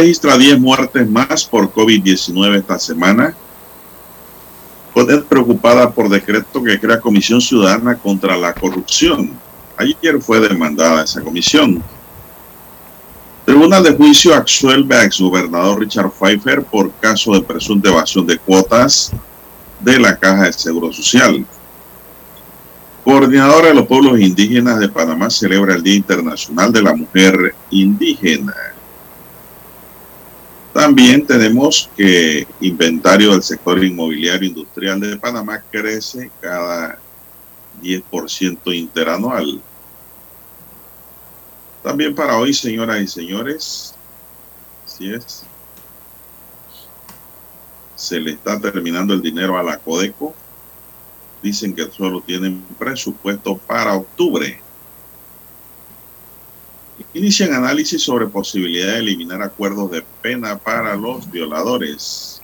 Registra 10 muertes más por COVID-19 esta semana. Poder preocupada por decreto que crea Comisión Ciudadana contra la Corrupción. Ayer fue demandada esa comisión. Tribunal de Juicio absuelve a exgobernador Richard Pfeiffer por caso de presunta evasión de cuotas de la Caja de Seguro Social. Coordinadora de los Pueblos Indígenas de Panamá celebra el Día Internacional de la Mujer Indígena. También tenemos que inventario del sector inmobiliario industrial de Panamá crece cada 10% interanual. También para hoy, señoras y señores, si es, se le está terminando el dinero a la Codeco. Dicen que solo tienen presupuesto para octubre. Inician análisis sobre posibilidad de eliminar acuerdos de pena para los violadores.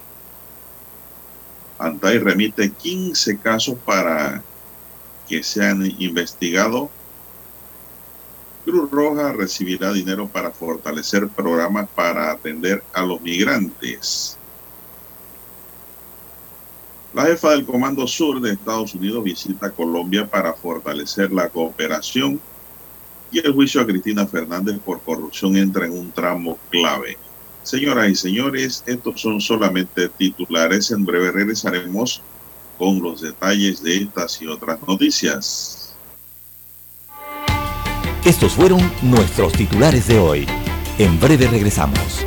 Antay remite 15 casos para que sean investigados. Cruz Roja recibirá dinero para fortalecer programas para atender a los migrantes. La jefa del Comando Sur de Estados Unidos visita Colombia para fortalecer la cooperación y el juicio a Cristina Fernández por corrupción entra en un tramo clave. Señoras y señores, estos son solamente titulares. En breve regresaremos con los detalles de estas y otras noticias. Estos fueron nuestros titulares de hoy. En breve regresamos.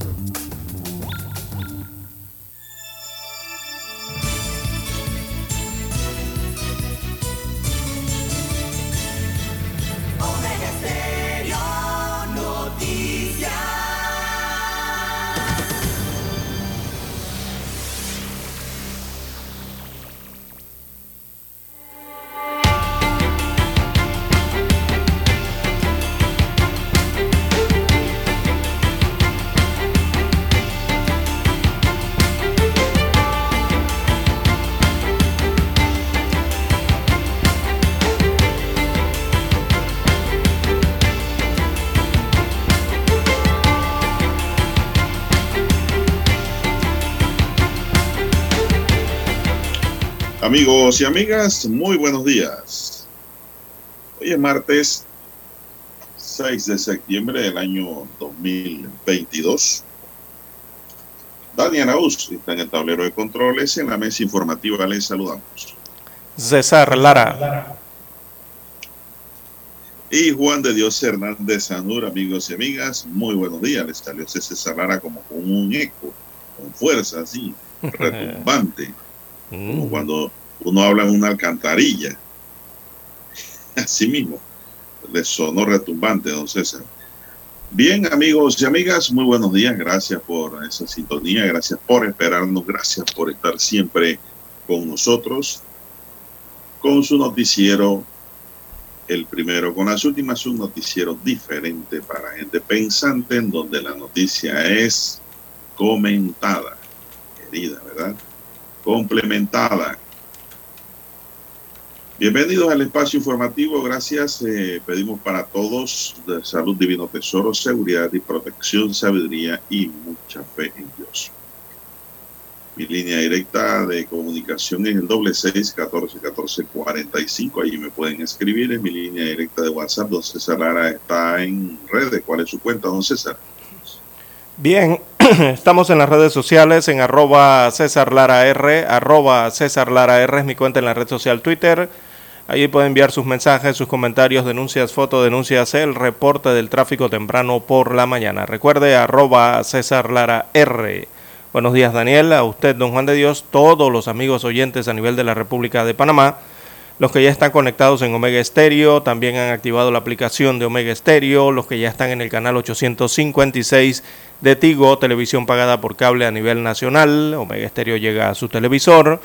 Amigos y amigas, muy buenos días. Hoy es martes 6 de septiembre del año 2022. Dani Arauz está en el tablero de controles. En la mesa informativa les saludamos. César Lara. Y Juan de Dios Hernández Sanur, amigos y amigas, muy buenos días. Les salió César Lara como con un eco, con fuerza así, retumbante. como mm. cuando uno habla en una alcantarilla. Así mismo, le sonó retumbante, don César. Bien, amigos y amigas, muy buenos días. Gracias por esa sintonía, gracias por esperarnos, gracias por estar siempre con nosotros, con su noticiero, el primero con las últimas, un noticiero diferente para gente pensante, en donde la noticia es comentada, querida, ¿verdad? Complementada Bienvenidos al espacio informativo. Gracias. Eh, pedimos para todos salud, divino tesoro, seguridad y protección, sabiduría y mucha fe en Dios. Mi línea directa de comunicación es el doble seis catorce catorce cuarenta y cinco. Allí me pueden escribir. En mi línea directa de WhatsApp, don César Lara está en redes. ¿Cuál es su cuenta, don César? Bien, estamos en las redes sociales en arroba César Lara R, arroba César Lara R es mi cuenta en la red social Twitter Allí puede enviar sus mensajes, sus comentarios, denuncias, fotodenuncias, el reporte del tráfico temprano por la mañana. Recuerde arroba César Lara R. Buenos días Daniel, a usted don Juan de Dios, todos los amigos oyentes a nivel de la República de Panamá, los que ya están conectados en Omega Estéreo, también han activado la aplicación de Omega Estéreo, los que ya están en el canal 856 de Tigo, televisión pagada por cable a nivel nacional, Omega Estéreo llega a su televisor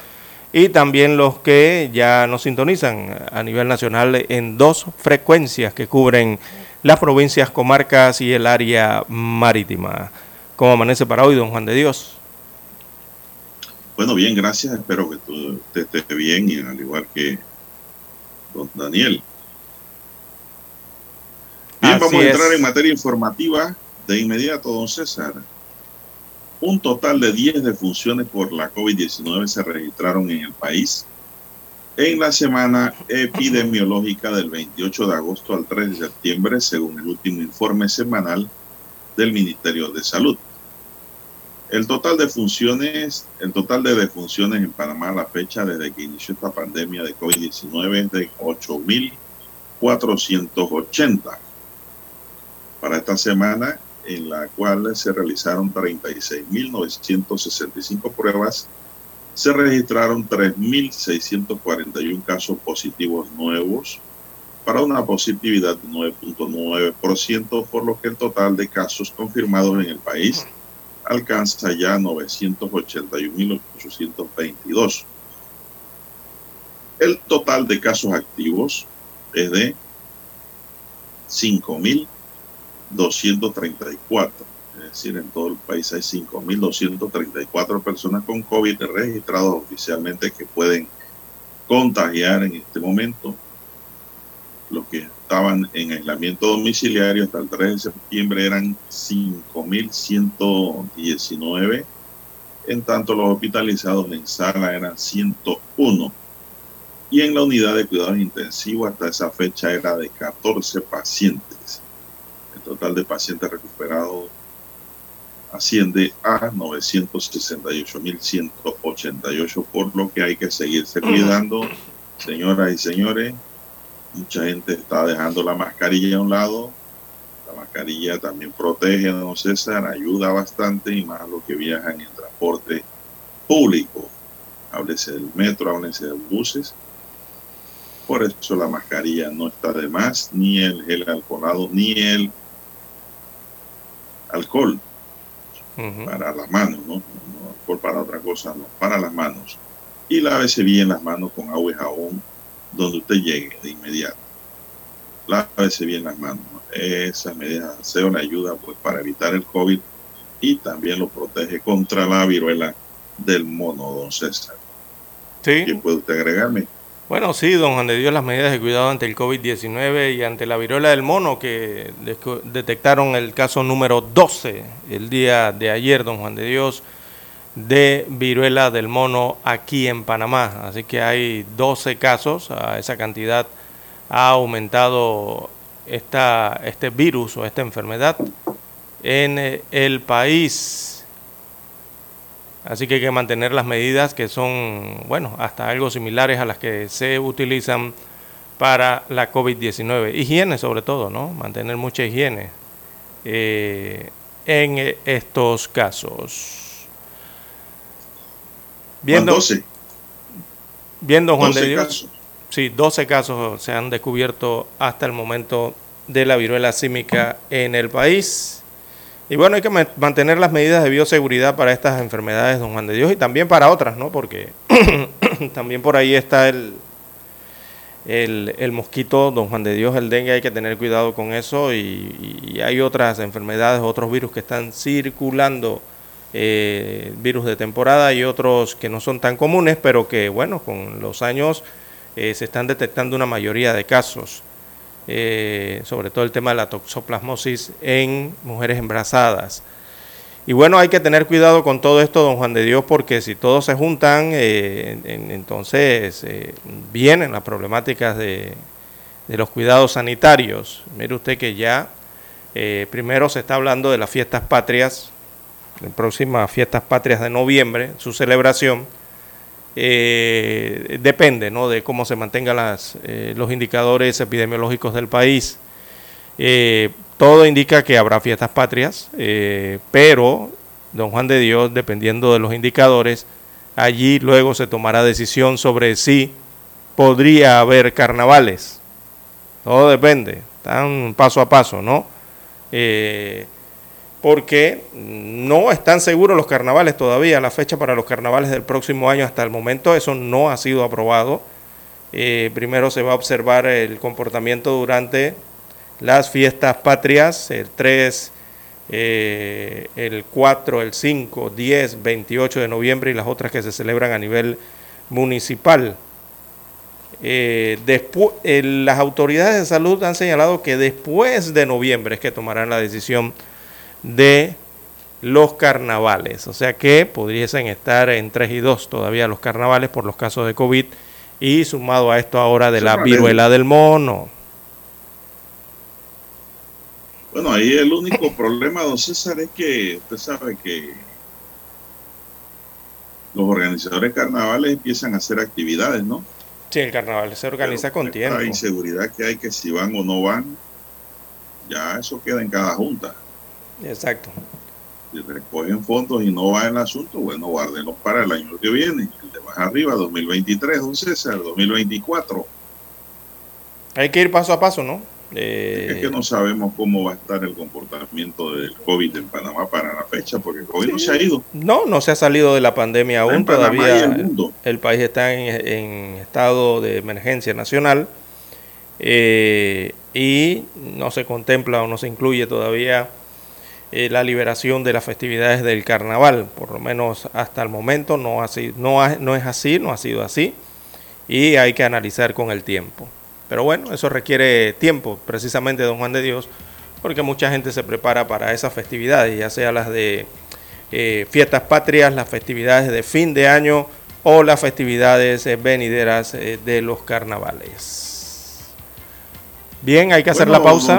y también los que ya nos sintonizan a nivel nacional en dos frecuencias que cubren las provincias, comarcas y el área marítima. ¿Cómo amanece para hoy, don Juan de Dios? Bueno, bien, gracias. Espero que tú estés bien y al igual que don Daniel. Bien, vamos a entrar en materia informativa de inmediato, don César. Un total de 10 defunciones por la COVID-19 se registraron en el país en la semana epidemiológica del 28 de agosto al 3 de septiembre, según el último informe semanal del Ministerio de Salud. El total de funciones, el total de defunciones en Panamá a la fecha desde que inició esta pandemia de COVID-19 es de 8.480. Para esta semana, en la cual se realizaron 36.965 pruebas, se registraron 3.641 casos positivos nuevos para una positividad de 9.9%, por lo que el total de casos confirmados en el país alcanza ya 981.822. El total de casos activos es de 5.000 234. Es decir, en todo el país hay 5.234 personas con COVID registrados oficialmente que pueden contagiar en este momento. Los que estaban en aislamiento domiciliario hasta el 3 de septiembre eran 5.119. En tanto, los hospitalizados en sala eran 101. Y en la unidad de cuidados intensivos hasta esa fecha era de 14 pacientes total de pacientes recuperados asciende a 968.188, por lo que hay que seguirse cuidando, señoras y señores. Mucha gente está dejando la mascarilla a un lado. La mascarilla también protege, don César, ayuda bastante y más los que viajan en transporte público. Háblese del metro, háblese de buses. Por eso la mascarilla no está de más, ni el gel alcoholado, ni el alcohol para las manos, ¿no? alcohol para otra cosa, no, para las manos. Y lávese bien las manos con agua y jabón donde usted llegue de inmediato. Lávese bien las manos. Esas medidas de aseo le ayuda pues para evitar el COVID y también lo protege contra la viruela del mono, don César. Sí. ¿Qué puede usted agregarme? Bueno, sí, don Juan de Dios, las medidas de cuidado ante el COVID-19 y ante la viruela del mono, que detectaron el caso número 12 el día de ayer, don Juan de Dios, de viruela del mono aquí en Panamá. Así que hay 12 casos, a esa cantidad ha aumentado esta, este virus o esta enfermedad en el país. Así que hay que mantener las medidas que son, bueno, hasta algo similares a las que se utilizan para la COVID-19. Higiene sobre todo, ¿no? Mantener mucha higiene eh, en estos casos. Viendo, 12. Viendo Juan de Dios. sí, 12 casos se han descubierto hasta el momento de la viruela símica en el país. Y bueno, hay que mantener las medidas de bioseguridad para estas enfermedades, don Juan de Dios, y también para otras, ¿no? Porque también por ahí está el, el, mosquito, don Juan de Dios, el dengue, hay que tener cuidado con eso y, hay otras enfermedades, otros virus que están circulando, eh, virus de temporada y otros que no son tan comunes, pero que bueno, con los años eh, se están detectando una mayoría de casos, eh, sobre todo el tema de la toxoplasmosis en mujeres embarazadas. Y bueno, hay que tener cuidado con todo esto, don Juan de Dios, porque si todos se juntan, eh, entonces eh, vienen las problemáticas de, los cuidados sanitarios. Mire usted que ya primero se está hablando de las fiestas patrias, las próximas fiestas patrias de noviembre, su celebración. Depende ¿no? de cómo se mantengan las, los indicadores epidemiológicos del país. Todo indica que habrá fiestas patrias, eh, pero don Juan de Dios, dependiendo de los indicadores, allí luego se tomará decisión sobre si podría haber carnavales. Todo depende, están paso a paso, ¿no? Eh, porque no están seguros los carnavales todavía, la fecha para los carnavales del próximo año hasta el momento, eso no ha sido aprobado. Eh, primero se va a observar el comportamiento durante las fiestas patrias, el 3, eh, el 4, el 5, 10, 28 de noviembre y las otras que se celebran a nivel municipal. Eh, después, las autoridades de salud han señalado que después de noviembre es que tomarán la decisión de los carnavales, o sea que pudiesen estar en 3 y 2 todavía los carnavales por los casos de COVID y sumado a esto ahora de la viruela del mono. Bueno, ahí el único problema, don César, es que usted sabe que los organizadores carnavales empiezan a hacer actividades, ¿no? Sí, el carnaval se organiza con tiempo. La inseguridad que hay que si van o no van, ya eso queda en cada junta. Exacto. Si recogen fondos y no va el asunto, bueno, guárdenlos para el año que viene, el de más arriba, 2023, don César, 2024. Hay que ir paso a paso, ¿no? es que no sabemos cómo va a estar el comportamiento del COVID en Panamá para la fecha, porque el COVID no se ha ido. No, no se ha salido de la pandemia aún. Todavía el, país está en, estado de emergencia nacional eh, y no se contempla o no se incluye todavía eh, la liberación de las festividades del carnaval. Por lo menos hasta el momento no, así, no, no es así, no ha sido así y hay que analizar con el tiempo. Pero bueno, eso requiere tiempo, precisamente, don Juan de Dios, porque mucha gente se prepara para esas festividades, ya sea las de eh, fiestas patrias, las festividades de fin de año o las festividades eh, venideras eh, de los carnavales. Bien, hay que hacer la pausa.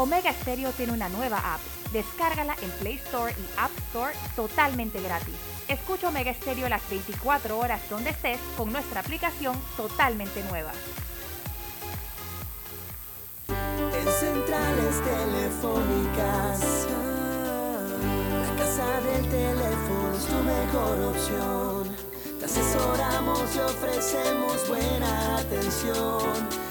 Omega Stereo tiene una nueva app. Descárgala en Play Store y App Store totalmente gratis. Escucha Omega Stereo las 24 horas donde estés con nuestra aplicación totalmente nueva. En centrales telefónicas, la casa del teléfono es tu mejor opción. Te asesoramos y ofrecemos buena atención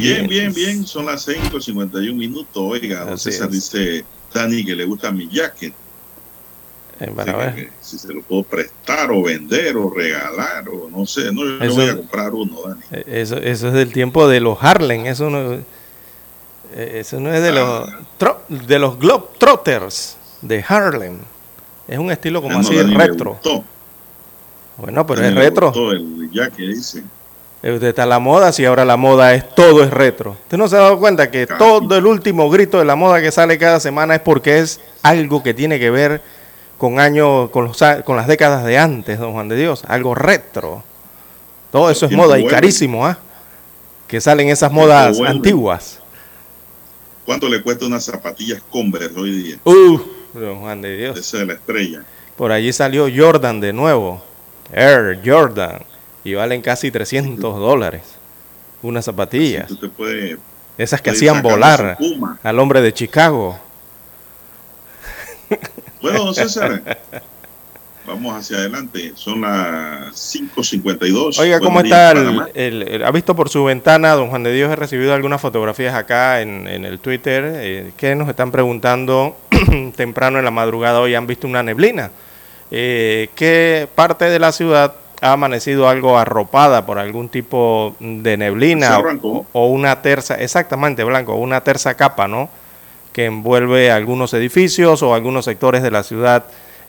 Bien, bien, bien. Son las 5.51 minutos. Oiga, don César dice Dani que le gusta mi jacket. Eh, para ver. que si se lo puedo prestar o vender o regalar o no sé. No, yo Eso- voy a comprar uno, Dani. Eh, Eso, eso es del tiempo de los Harlem, eso no, eh, eso no es de los Ah. tro- de los Globetrotters de Harlem. Es un estilo como Ah, no, así Dani retro. Bueno, pero Dani es retro. el jacket, dice. Eh, Usted está la moda, si ahora la moda es todo es retro. ¿Usted no se ha dado cuenta que todo el último grito de la moda que sale cada semana es porque es algo que tiene que ver con años, con, los, con las décadas de antes, don Juan de Dios? Algo retro. Todo eso es moda y carísimo, ¿ah? Que salen esas modas antiguas. ¿Cuánto le cuesta unas zapatillas Converse hoy día? Uh, don Juan de Dios. Esa de la estrella. Por allí salió Jordan de nuevo. Air Jordan. Y valen casi 300 dólares. Unas zapatillas. Puede, Esas que hacían volar al hombre de Chicago. Bueno, don César, vamos hacia adelante. Son las 5.52. Oiga, ¿cómo está el, Panamá. el- el- ¿Ha visto por su ventana, don Juan de Dios? He recibido algunas fotografías acá en, en el Twitter eh, que nos están preguntando temprano en la madrugada hoy han visto una neblina. Eh, ¿Qué parte de la ciudad ha amanecido algo arropada por algún tipo de neblina o, una terza, exactamente, Blanco, una terza capa, ¿no? Que envuelve algunos edificios o algunos sectores de la ciudad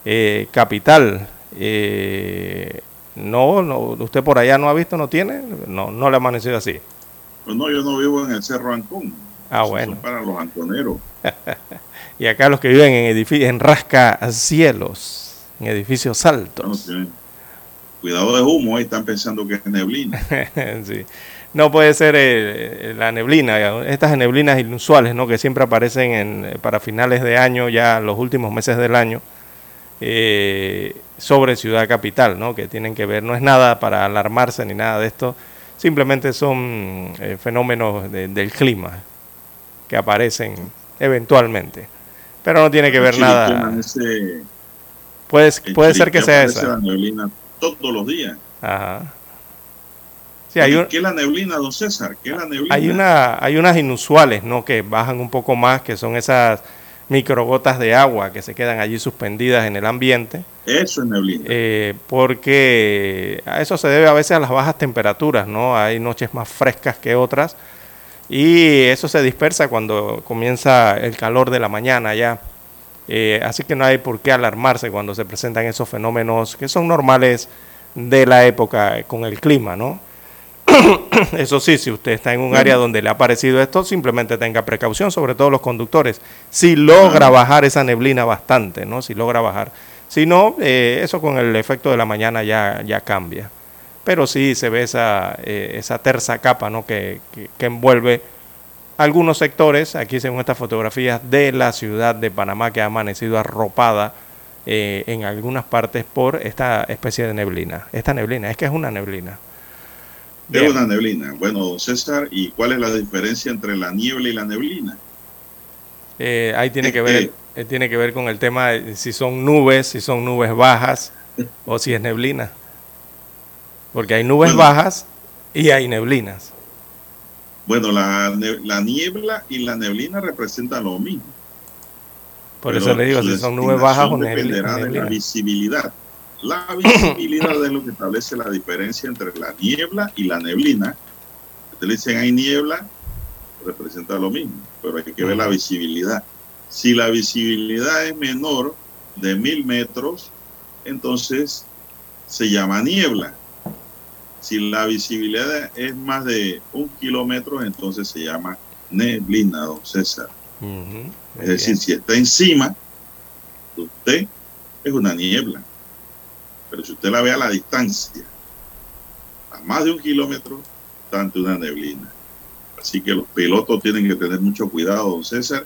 eh, capital. Eh, no, no, usted por allá no ha visto, no tiene, no, no le ha amanecido así. Pues no, yo no vivo en el Cerro Ancón. Ah, Eso bueno. son para los anconeros. Y acá los que viven en edificios, en rascacielos, en edificios No, altos. Cuidado de humo, ahí están pensando que es neblina. Sí. No puede ser eh, la neblina, estas neblinas inusuales, ¿no? Que siempre aparecen en, eh, para finales de año, ya los últimos meses del año, eh, sobre Ciudad Capital, ¿no? Que tienen que ver, no es nada para alarmarse ni nada de esto, simplemente son eh, fenómenos de- del clima que aparecen eventualmente. Pero no tiene que ver nada. Puede, puede ser que sea esa. la neblina todos los días. Ajá. Sí, hay, un- ¿Qué es la neblina, don César? ¿Qué es la neblina? hay, una, hay unas inusuales, ¿no? Que bajan un poco más, que son esas microgotas de agua que se quedan allí suspendidas en el ambiente, Eso es neblina. eh, porque a eso se debe a veces a las bajas temperaturas, ¿no? Hay noches más frescas que otras y eso se dispersa cuando comienza el calor de la mañana ya. Eh, así que no hay por qué alarmarse cuando se presentan esos fenómenos que son normales de la época con el clima, ¿no? Eso sí, si usted está en un área donde le ha parecido esto, simplemente tenga precaución, sobre todo los conductores. Si logra bajar esa neblina bastante, ¿no? Si logra bajar. Si no, eh, eso con el efecto de la mañana ya, ya cambia. Pero sí se ve esa, eh, esa terza capa, ¿no? Que, que, que envuelve algunos sectores, aquí según estas fotografías, de la ciudad de Panamá que ha amanecido arropada eh, en algunas partes por esta especie de neblina. Esta neblina, es que es una neblina. Es una neblina. Bueno, César, ¿y cuál es la diferencia entre la niebla y la neblina? Eh, ahí tiene que ver, eh, tiene que ver con el tema de si son nubes, si son nubes bajas o si es neblina. Porque hay nubes Bueno. bajas y hay neblinas. Bueno, la, la niebla y la neblina representan lo mismo. Por eso le digo, si son nubes bajas o dependerá de la visibilidad. La visibilidad es lo que establece la diferencia entre la niebla y la neblina. Ustedes dicen hay niebla, representa lo mismo, pero hay que ver la visibilidad. Si la visibilidad es menor de mil metros, entonces se llama niebla. Si la visibilidad es más de un kilómetro, entonces se llama neblina, don César. Es decir, si está encima de usted, es una niebla. Pero si usted la ve a la distancia, a más de un kilómetro, está ante una neblina. Así que los pilotos tienen que tener mucho cuidado, don César.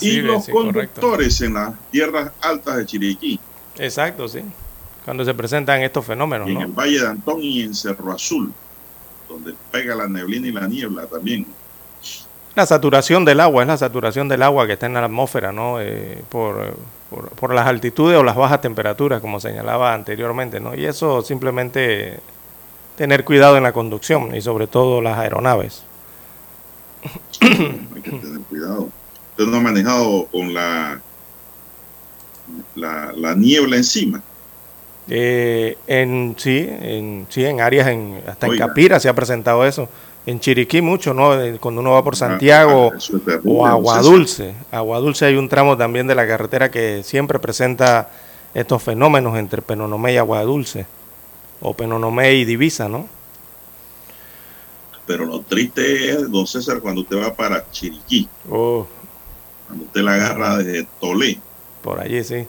y los conductores en las tierras altas de Chiriquí. Exacto, sí. Cuando se presentan estos fenómenos. en el Valle de Antón y en Cerro Azul, donde pega la neblina y la niebla también. La saturación del agua, es la saturación del agua que está en la atmósfera, ¿no? Eh, por, por, las altitudes o las bajas temperaturas, como señalaba anteriormente, ¿no? Y eso simplemente tener cuidado en la conducción y sobre todo las aeronaves. hay que tener cuidado. Usted no ha manejado con la, la, niebla encima. Eh, en sí, en sí, en áreas, en, hasta en Capira se ha presentado eso en Chiriquí mucho, ¿no? Cuando uno va por ah, Santiago ah, o Agua Dulce. Agua Dulce hay un tramo también de la carretera que siempre presenta estos fenómenos entre Penonomé y Agua Dulce. O Penonomé y Divisa, ¿no? Pero lo triste es, don César, cuando usted va para Chiriquí. Oh. Cuando usted la agarra desde Tolé. Por allí, sí.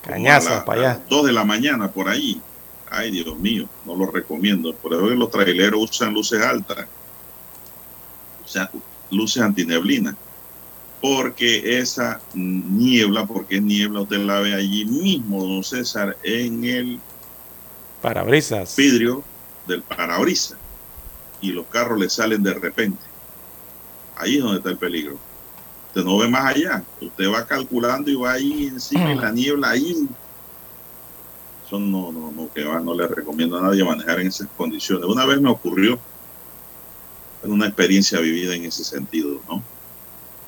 Cañaza, para allá. dos de la mañana, por allí Ay, Dios mío, no lo recomiendo. Por eso que los traileros usan luces altas, o sea, luces antineblina. Porque esa niebla, porque es niebla, usted la ve allí mismo, don César, en el parabrisas. Vidrio del parabrisas. Y los carros le salen de repente. Ahí es donde está el peligro. Usted no ve más allá. Usted va calculando y va ahí encima en la niebla, ahí no, no, no, que va, no le recomiendo a nadie manejar en esas condiciones. Una vez me ocurrió en una experiencia vivida en ese sentido, ¿no?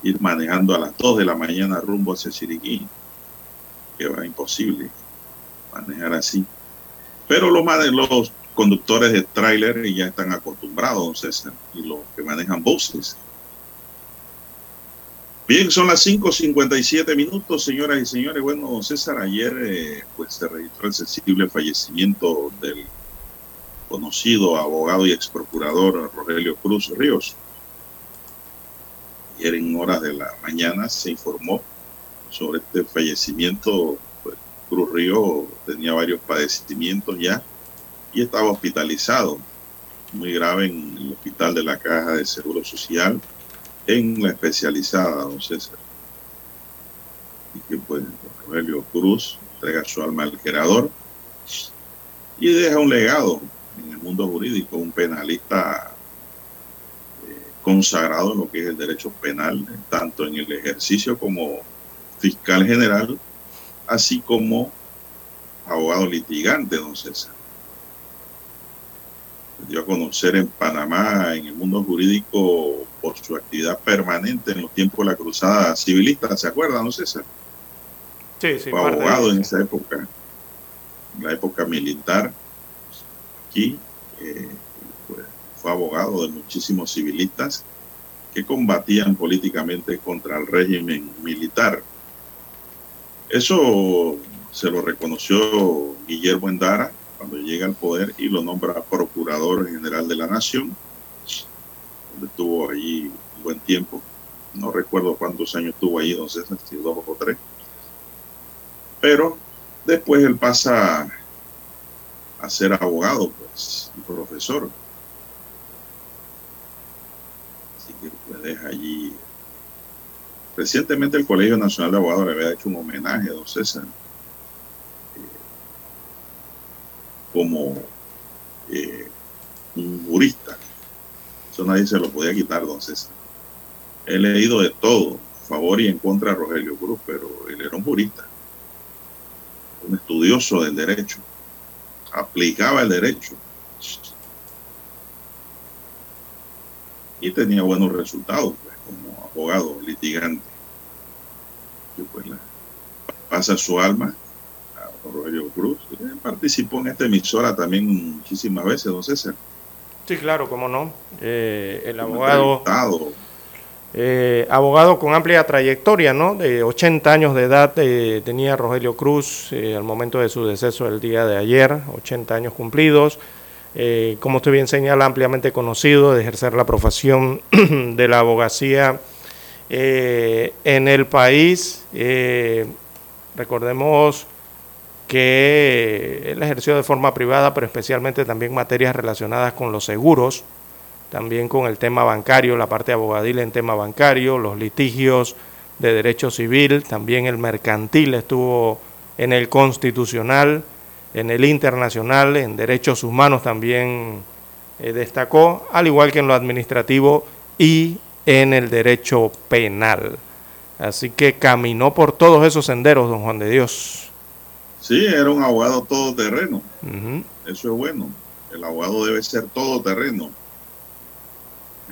Ir manejando a las 2 de la mañana rumbo hacia Chiriquí, que va imposible manejar así. Pero los, los conductores de tráiler ya están acostumbrados, César, y los que manejan buses Bien, son las 5.57 minutos, señoras y señores. Bueno, César, ayer eh, pues se registró el sensible fallecimiento del conocido abogado y ex procurador Rogelio Cruz Ríos. Ayer en horas de la mañana se informó sobre este fallecimiento. Pues, Cruz Ríos tenía varios padecimientos ya y estaba hospitalizado, muy grave en el hospital de la Caja de Seguro Social en la especializada, don César. Y que pues Rogelio Cruz entrega su alma al creador y deja un legado en el mundo jurídico, un penalista eh, consagrado en lo que es el derecho penal, tanto en el ejercicio como fiscal general, así como abogado litigante, don César. Dio a conocer en Panamá, en el mundo jurídico, por su actividad permanente en los tiempos de la cruzada civilista, ¿se acuerdan, no César? Sí, sí. Fue abogado en esa época, en la época militar, aquí, eh, fue abogado de muchísimos civilistas que combatían políticamente contra el régimen militar. Eso se lo reconoció Guillermo Endara cuando llega al poder y lo nombra procurador general de la nación donde estuvo allí un buen tiempo. No recuerdo cuántos años estuvo allí, no sé si dos o tres. Pero después él pasa a ser abogado, pues, y profesor. Así que pues deja allí. Recientemente el Colegio Nacional de Abogados le había hecho un homenaje a don César eh, como eh, un jurista eso nadie se lo podía quitar, don César. He leído de todo, a favor y en contra de Rogelio Cruz, pero él era un jurista, un estudioso del derecho, aplicaba el derecho y tenía buenos resultados pues, como abogado litigante. Y pues pasa su alma a Rogelio Cruz. participó en esta emisora también muchísimas veces, don César. Sí, claro, cómo no. Eh, el abogado... Eh, abogado con amplia trayectoria, ¿no? De 80 años de edad eh, tenía Rogelio Cruz al momento de su deceso el día de ayer, 80 años cumplidos. como usted bien señala, ampliamente conocido de ejercer la profesión de la abogacía en el país. recordemos que él ejerció de forma privada, pero especialmente también materias relacionadas con los seguros, también con el tema bancario, la parte abogadiles en tema bancario, los litigios de derecho civil, también el mercantil estuvo en el constitucional, en el internacional, en derechos humanos también eh, destacó, al igual que en lo administrativo y en el derecho penal. Así que caminó por todos esos senderos, don Juan de Dios. Sí, era un abogado todoterreno. Eso es bueno. El abogado debe ser todoterreno.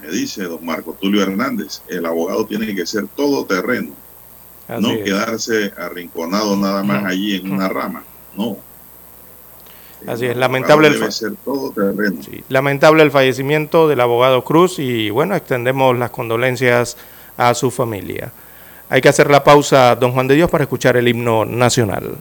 Me dice don Marco Tulio Hernández, el abogado tiene que ser todoterreno. no quedarse arrinconado nada más allí en una rama. No. Así es, lamentable el, lamentable el fallecimiento del abogado Cruz y bueno, extendemos las condolencias a su familia. Hay que hacer la pausa, don Juan de Dios, para escuchar el himno nacional.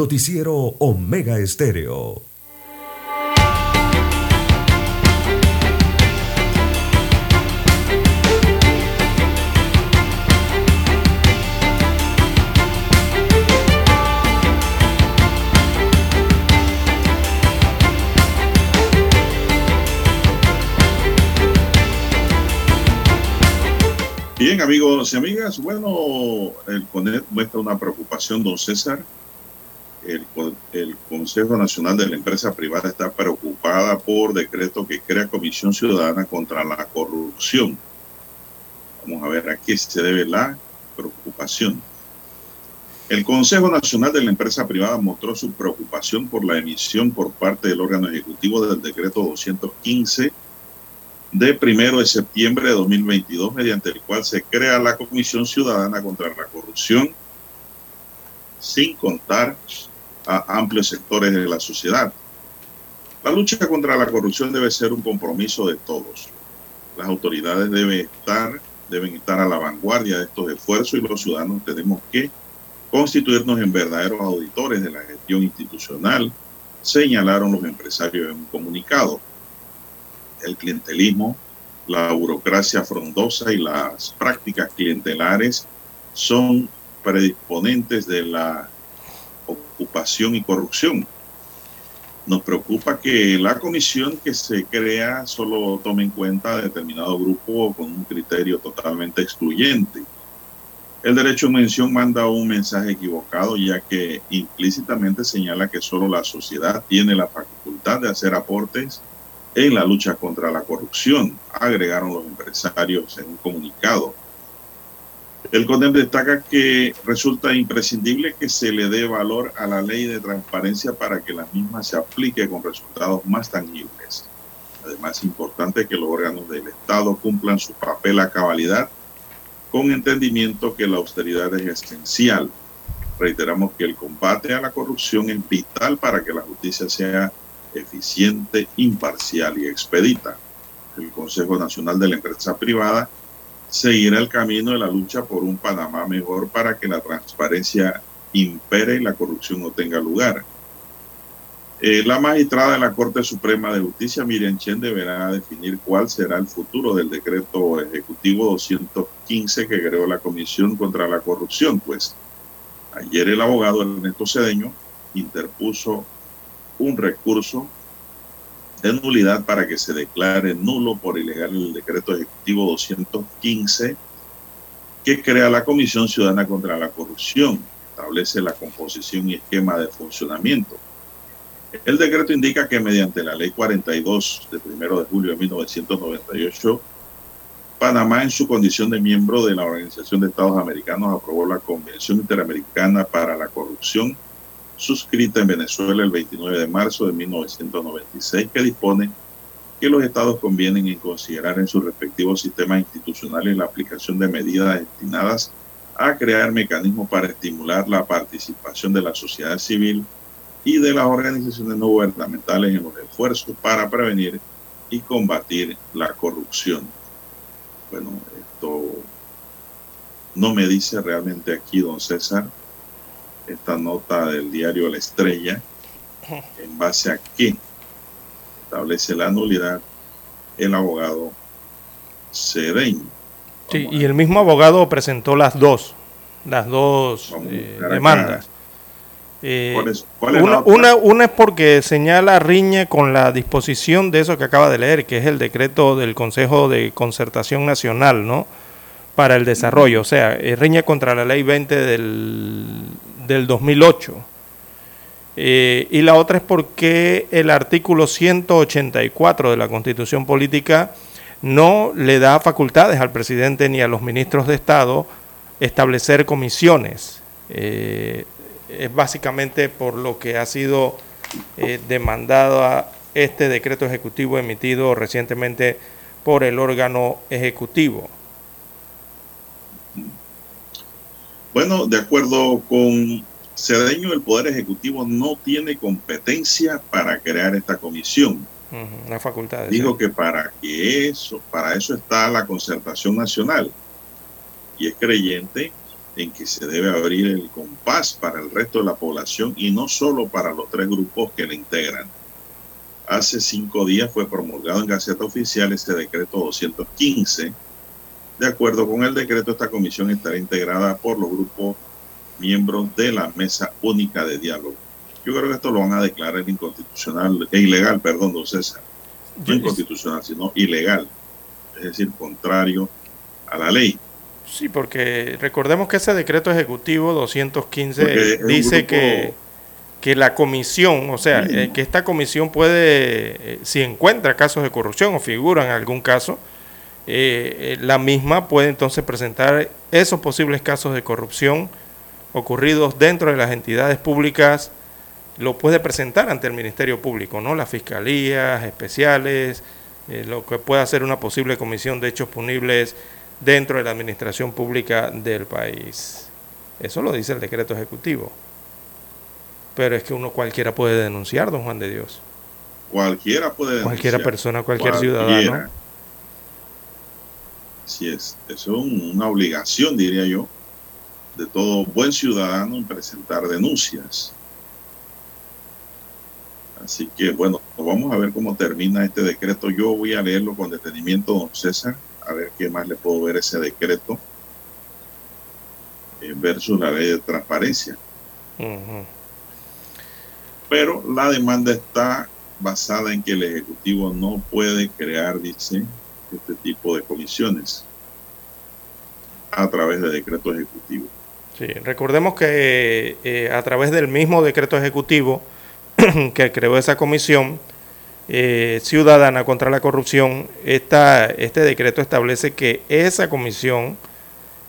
Noticiero Omega Estéreo. Bien, amigos y amigas, bueno, el CONET muestra una preocupación, don César, Consejo Nacional de la Empresa Privada está preocupada por decreto que crea Comisión Ciudadana contra la Corrupción. Vamos a ver a qué se debe la preocupación. El Consejo Nacional de la Empresa Privada mostró su preocupación por la emisión por parte del órgano ejecutivo del decreto 215 de primero de septiembre de 2022, mediante el cual se crea la Comisión Ciudadana contra la Corrupción, sin contar a amplios sectores de la sociedad. La lucha contra la corrupción debe ser un compromiso de todos. Las autoridades deben estar, deben estar a la vanguardia de estos esfuerzos y los ciudadanos tenemos que constituirnos en verdaderos auditores de la gestión institucional, señalaron los empresarios en un comunicado. El clientelismo, la burocracia frondosa y las prácticas clientelares son predisponentes de la ocupación y corrupción. Nos preocupa que la comisión que se crea solo tome en cuenta determinado grupo con un criterio totalmente excluyente el derecho de mención manda un mensaje equivocado ya que implícitamente señala que solo la sociedad tiene la facultad de hacer aportes en la lucha contra la corrupción, agregaron los empresarios en un comunicado. El CONDEM destaca que resulta imprescindible que se le dé valor a la ley de transparencia para que la misma se aplique con resultados más tangibles. Además, es importante que los órganos del Estado cumplan su papel a cabalidad con entendimiento que la austeridad es esencial. Reiteramos que el combate a la corrupción es vital para que la justicia sea eficiente, imparcial y expedita. El Consejo Nacional de la Empresa Privada seguirá el camino de la lucha por un Panamá mejor para que la transparencia impere y la corrupción no tenga lugar. Eh, la magistrada de la Corte Suprema de Justicia, Miriam Chen, deberá definir cuál será el futuro del decreto ejecutivo 215 que creó la Comisión contra la Corrupción. Pues ayer el abogado Ernesto Cedeño interpuso un recurso de nulidad para que se declare nulo por ilegal el decreto ejecutivo 215 que crea la Comisión Ciudadana contra la Corrupción, establece la composición y esquema de funcionamiento. El decreto indica que mediante la ley 42 de 1 de julio de 1998, Panamá en su condición de miembro de la Organización de Estados Americanos aprobó la Convención Interamericana para la Corrupción suscrita en Venezuela el 29 de marzo de 1996 que dispone que los estados convienen en considerar en sus respectivos sistemas institucionales la aplicación de medidas destinadas a crear mecanismos para estimular la participación de la sociedad civil y de las organizaciones no gubernamentales en los esfuerzos para prevenir y combatir la corrupción. Bueno, esto no me dice realmente aquí, don César, esta nota del diario La Estrella, en base a qué establece la nulidad el abogado Cedeño. Sí, y el mismo abogado presentó las dos, las dos eh, demandas. Eh, una, una, es porque señala riñe con la disposición de eso que acaba de leer, que es el decreto del Consejo de Concertación Nacional, ¿no? Para el desarrollo, o sea, eh, riñe contra la ley 20 del, del 2008. Eh, y la otra es porque el artículo 184 de la Constitución Política no le da facultades al presidente ni a los ministros de Estado establecer comisiones. Eh, es básicamente por lo que ha sido eh, demandado este decreto ejecutivo emitido recientemente por el órgano ejecutivo. Bueno, de acuerdo con Cedeño, el Poder Ejecutivo no tiene competencia para crear esta comisión. La facultad. Dijo que para que eso, para eso está la concertación nacional. Y es creyente en que se debe abrir el compás para el resto de la población y no solo para los tres grupos que le integran. Hace cinco días fue promulgado en Gaceta Oficial este decreto 215. De acuerdo con el decreto, esta comisión estará integrada por los grupos miembros de la Mesa Única de Diálogo. Yo creo que esto lo van a declarar inconstitucional, e ilegal, perdón, don César. No inconstitucional, sino ilegal. Es decir, contrario a la ley. Sí, porque recordemos que ese decreto ejecutivo 215 dice que que la comisión, o sea, eh, que esta comisión puede, eh, si encuentra casos de corrupción o figura en algún caso, eh, la misma puede entonces presentar esos posibles casos de corrupción ocurridos dentro de las entidades públicas, lo puede presentar ante el Ministerio Público, ¿no? Las fiscalías especiales, lo que pueda ser una posible comisión de hechos punibles dentro de la administración pública del país. Eso lo dice el decreto ejecutivo. Pero es que uno cualquiera puede denunciar, don Juan de Dios. Cualquiera puede denunciar. Cualquiera persona, cualquier ciudadano. Así es. Eso es una obligación, diría yo, de todo buen ciudadano en presentar denuncias. Así que bueno, vamos a ver cómo termina este decreto. Yo voy a leerlo con detenimiento, don César, a ver qué más le puedo ver ese decreto eh, versus la ley de transparencia. Pero la demanda está basada en que el Ejecutivo no puede crear, dice, este tipo de comisiones a través de decreto ejecutivo. Sí, recordemos que eh, a través del mismo decreto ejecutivo que creó esa comisión eh, ciudadana contra la corrupción, esta, este decreto establece que esa comisión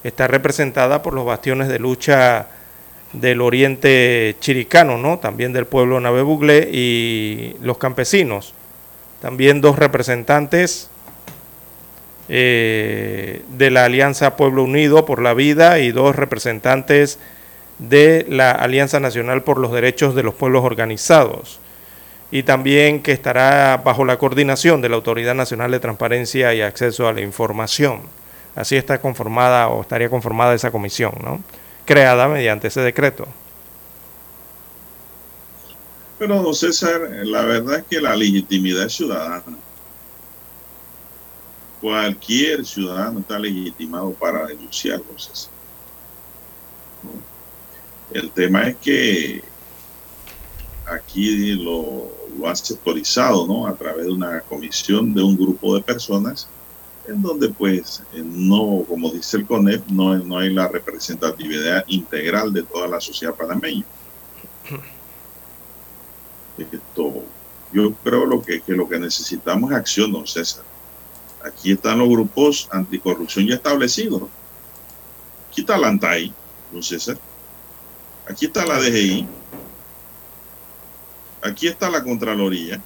está representada por los bastiones de lucha del oriente chiricano, ¿no? También del pueblo Navebugle y los campesinos. También dos representantes eh, de la Alianza Pueblo Unido por la Vida y dos representantes de la Alianza Nacional por los Derechos de los Pueblos Organizados. Y también que estará bajo la coordinación de la Autoridad Nacional de Transparencia y Acceso a la Información. Así está conformada o estaría conformada esa comisión, ¿no? creada mediante ese decreto. Pero, don César, la verdad es que la legitimidad ciudadana. Cualquier ciudadano está legitimado para denunciar, don César. El tema es que aquí lo, lo han sectorizado, ¿no? A través de una comisión de un grupo de personas en donde pues no, como dice el CONEP, no, no hay la representatividad integral de toda la sociedad panameña. Esto, yo creo lo que, que lo que necesitamos es acción, don César. Aquí están los grupos anticorrupción ya establecidos. Aquí está la ANTAI, don César. Aquí está la DGI. Aquí está la Contraloría.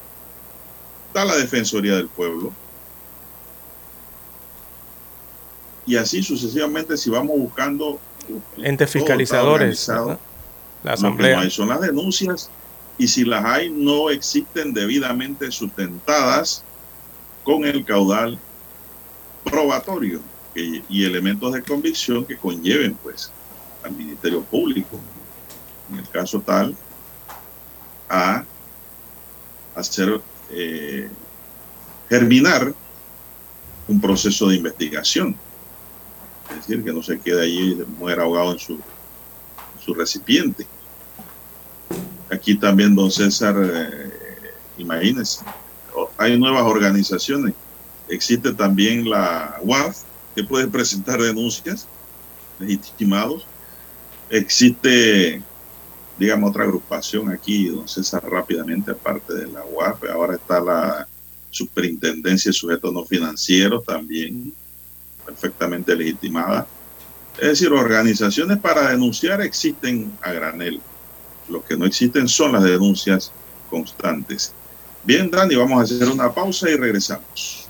Está la Defensoría del Pueblo y así sucesivamente si vamos buscando entes fiscalizadores la asamblea son las denuncias y si las hay no existen debidamente sustentadas con el caudal probatorio y elementos de convicción que conlleven pues al ministerio público en el caso tal a hacer eh, germinar un proceso de investigación es decir, que no se quede allí muera ahogado en su, su recipiente. Aquí también, don César, eh, imagínense, hay nuevas organizaciones. Existe también la UAF, que puede presentar denuncias legitimados. Existe, digamos, otra agrupación aquí, don César, rápidamente, aparte de la UAF. Ahora está la Superintendencia de Sujetos No Financieros también perfectamente legitimada. Es decir, organizaciones para denunciar existen a granel. Lo que no existen son las denuncias constantes. Bien, Dani, vamos a hacer una pausa y regresamos.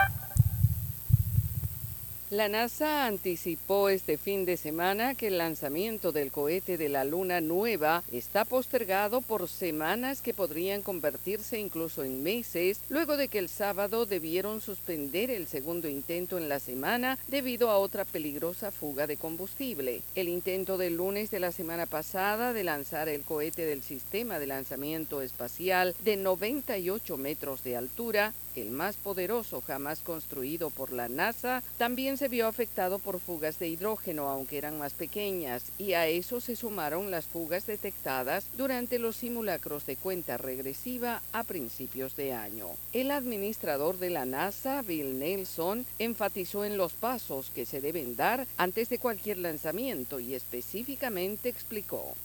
La NASA anticipó este fin de semana que el lanzamiento del cohete de la Luna Nueva está postergado por semanas que podrían convertirse incluso en meses, luego de que el sábado debieron suspender el segundo intento en la semana debido a otra peligrosa fuga de combustible. El intento del lunes de la semana pasada de lanzar el cohete del sistema de lanzamiento espacial de 98 metros de altura, el más poderoso jamás construido por la NASA, también se vio afectado por fugas de hidrógeno, aunque eran más pequeñas, y a eso se sumaron las fugas detectadas durante los simulacros de cuenta regresiva a principios de año. El administrador de la NASA, Bill Nelson, enfatizó en los pasos que se deben dar antes de cualquier lanzamiento y específicamente explicó.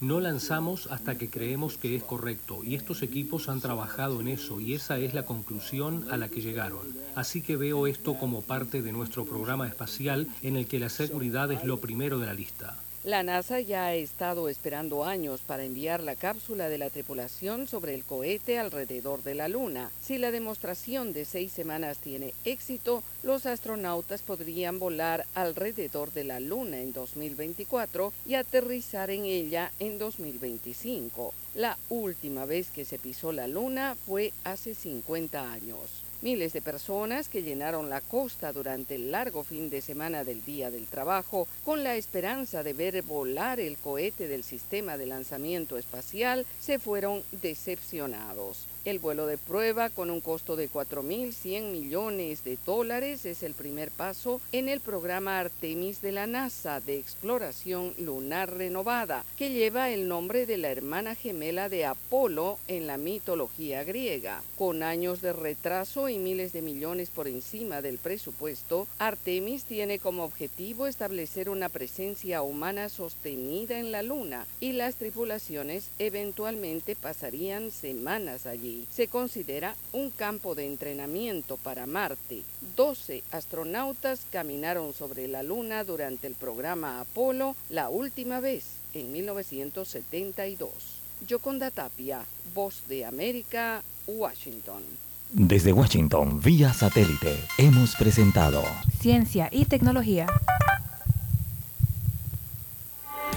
No lanzamos hasta que creemos que es correcto y estos equipos han trabajado en eso y esa es la conclusión a la que llegaron. Así que veo esto como parte de nuestro programa espacial en el que la seguridad es lo primero de la lista. La NASA ya ha estado esperando años para enviar la cápsula de la tripulación sobre el cohete alrededor de la Luna. Si la demostración de seis semanas tiene éxito, los astronautas podrían volar alrededor de la Luna en 2024 y aterrizar en ella en 2025. La última vez que se pisó la Luna fue hace 50 años. Miles de personas que llenaron la costa durante el largo fin de semana del Día del Trabajo con la esperanza de ver volar el cohete del sistema de lanzamiento espacial se fueron decepcionados. El vuelo de prueba con un costo de 4.100 millones de dólares es el primer paso en el programa Artemis de la NASA de exploración lunar renovada, que lleva el nombre de la hermana gemela de Apolo en la mitología griega. Con años de retraso y miles de millones por encima del presupuesto, Artemis tiene como objetivo establecer una presencia humana sostenida en la Luna y las tripulaciones eventualmente pasarían semanas allí se considera un campo de entrenamiento para Marte. 12 astronautas caminaron sobre la Luna durante el programa Apolo la última vez, en 1972. Yoconda Tapia, Voz de América, Washington. Desde Washington, vía satélite, hemos presentado Ciencia y Tecnología.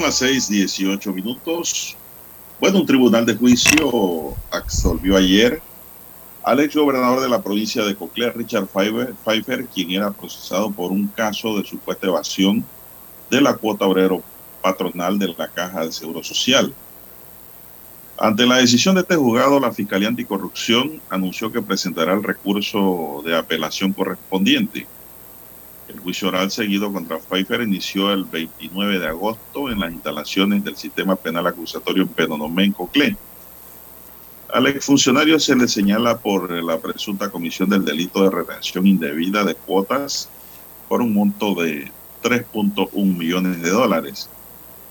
Son las 6:18 minutos. Bueno, un tribunal de juicio absolvió ayer al ex gobernador de la provincia de Coclea, Richard Pfeiffer, quien era procesado por un caso de supuesta evasión de la cuota obrero patronal de la Caja de Seguro Social. Ante la decisión de este juzgado, la Fiscalía Anticorrupción anunció que presentará el recurso de apelación correspondiente. El juicio oral seguido contra Pfeiffer inició el 29 de agosto en las instalaciones del sistema penal acusatorio en Penonomé, en. Al exfuncionario se le señala por la presunta comisión del delito de retención indebida de cuotas por un monto de 3.1 millones de dólares.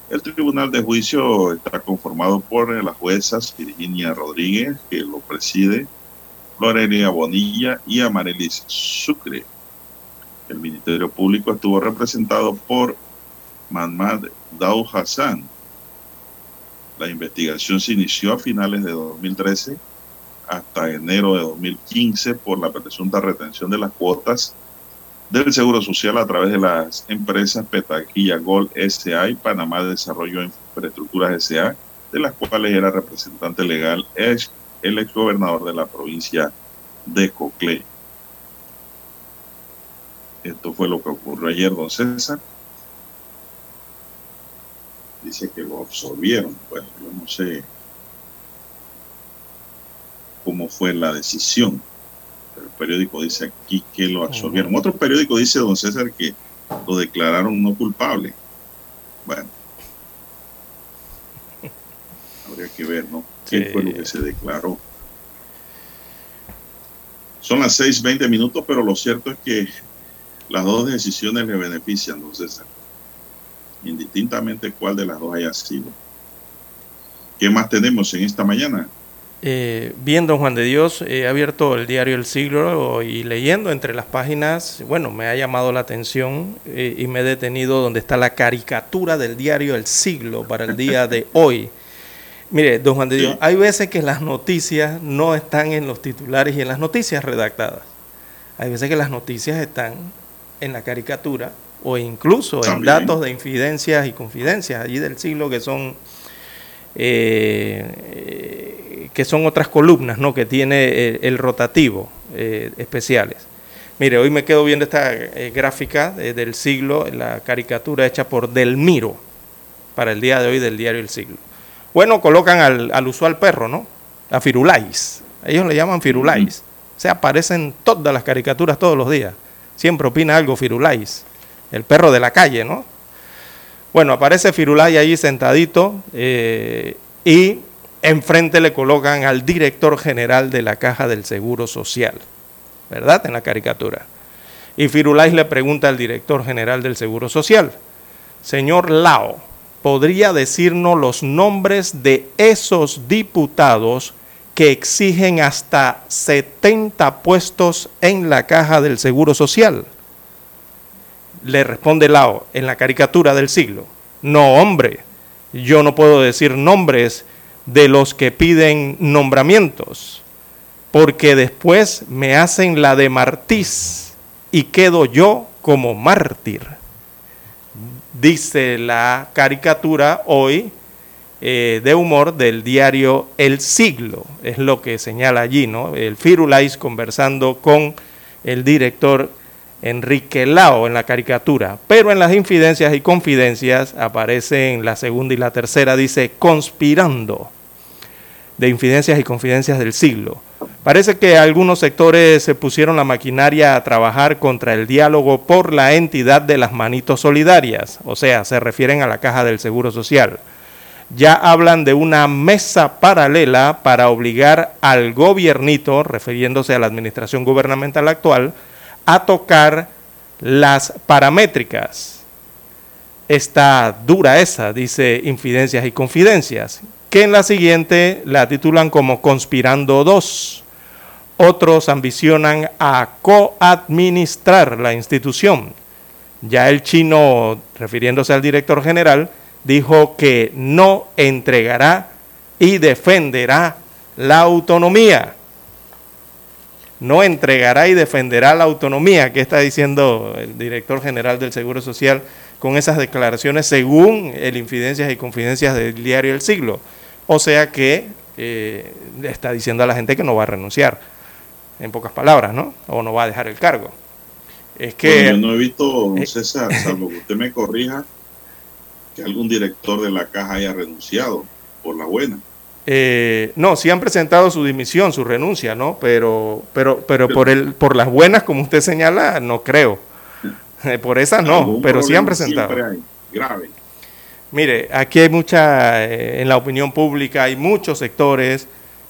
El tribunal de juicio está conformado por las juezas Virginia Rodríguez, que lo preside, Lorelia Bonilla y Amarelis Sucre. El Ministerio Público estuvo representado por Mahmoud Dau Hassan. La investigación se inició a finales de 2013 hasta enero de 2015 por la presunta retención de las cuotas del Seguro Social a través de las empresas Petaquilla Gold SA y Panamá Desarrollo de Infraestructuras SA, de las cuales era representante legal el exgobernador de la provincia de Coclé. Esto fue lo que ocurrió ayer, don César. Dice que lo absorbieron. Bueno, yo no sé cómo fue la decisión. Pero el periódico dice aquí que lo absorbieron. Otro periódico dice, don César, que lo declararon no culpable. Bueno, habría que ver, ¿no? ¿Qué fue lo que se declaró? Son las 6:20 minutos, pero lo cierto es que las dos decisiones le benefician, don César. Indistintamente cuál de las dos haya sido. ¿Qué más tenemos en esta mañana? Eh, bien, don Juan de Dios, he abierto el diario El Siglo y leyendo entre las páginas, bueno, me ha llamado la atención eh, y me he detenido donde está la caricatura del diario El Siglo para el día de hoy. Mire, don Juan de Dios, hay veces que las noticias no están en los titulares y en las noticias redactadas. Hay veces que las noticias están en la caricatura o incluso en datos de infidencias y confidencias allí del siglo que son eh, que son otras columnas ¿no? que tiene el, rotativo eh, especiales. Mire, hoy me quedo viendo esta eh, gráfica del siglo, la caricatura hecha por Delmiro para el día de hoy del diario El Siglo. Bueno, colocan al, al usual perro, ¿no? A Firulais. Ellos le llaman Firulais. O sea, aparecen todas las caricaturas todos los días. Siempre opina algo Firulais, el perro de la calle, ¿no? Bueno, aparece Firulais ahí sentadito eh, y enfrente le colocan al director general de la Caja del Seguro Social, ¿verdad? En la caricatura. Y Firulais le pregunta al director general del Seguro Social, señor Lao, ¿podría decirnos los nombres de esos diputados que exigen hasta 70 puestos en la caja del Seguro Social. Le responde Lao en la caricatura del siglo. No, hombre, yo no puedo decir nombres de los que piden nombramientos, porque después me hacen la de Martís y quedo yo como mártir. Dice la caricatura hoy eh, de humor del diario El Siglo, es lo que señala allí, ¿no? El Firulais conversando con el director Enrique Lao en la caricatura, pero en las infidencias y confidencias aparecen la segunda y la tercera, dice conspirando de infidencias y confidencias del siglo. Parece que algunos sectores se pusieron la maquinaria a trabajar contra el diálogo por la entidad de las manitos solidarias, o sea, se refieren a la caja del Seguro Social ya hablan de una mesa paralela para obligar al gobiernito, refiriéndose a la administración gubernamental actual, a tocar las paramétricas. Está dura esa, dice Infidencias y Confidencias, que en la siguiente la titulan como Conspirando dos. Otros ambicionan a coadministrar la institución. Ya el chino, refiriéndose al director general, dijo que no entregará y defenderá la autonomía. No entregará y defenderá la autonomía, que está diciendo el director general del Seguro Social con esas declaraciones según el Infidencias y Confidencias del diario El Siglo. O sea que eh, está diciendo a la gente que no va a renunciar, en pocas palabras, ¿no? O no va a dejar el cargo. Es que... yo no he visto, eh, César, salvo que usted me corrija, algún director de la caja haya renunciado por la buena. Eh, no, sí han presentado su dimisión, su renuncia, ¿no? Pero, pero, pero por el, por las buenas, como usted señala, no creo. por esas no, pero sí han presentado. grave. Mire, aquí hay mucha, eh, en la opinión pública, hay muchos sectores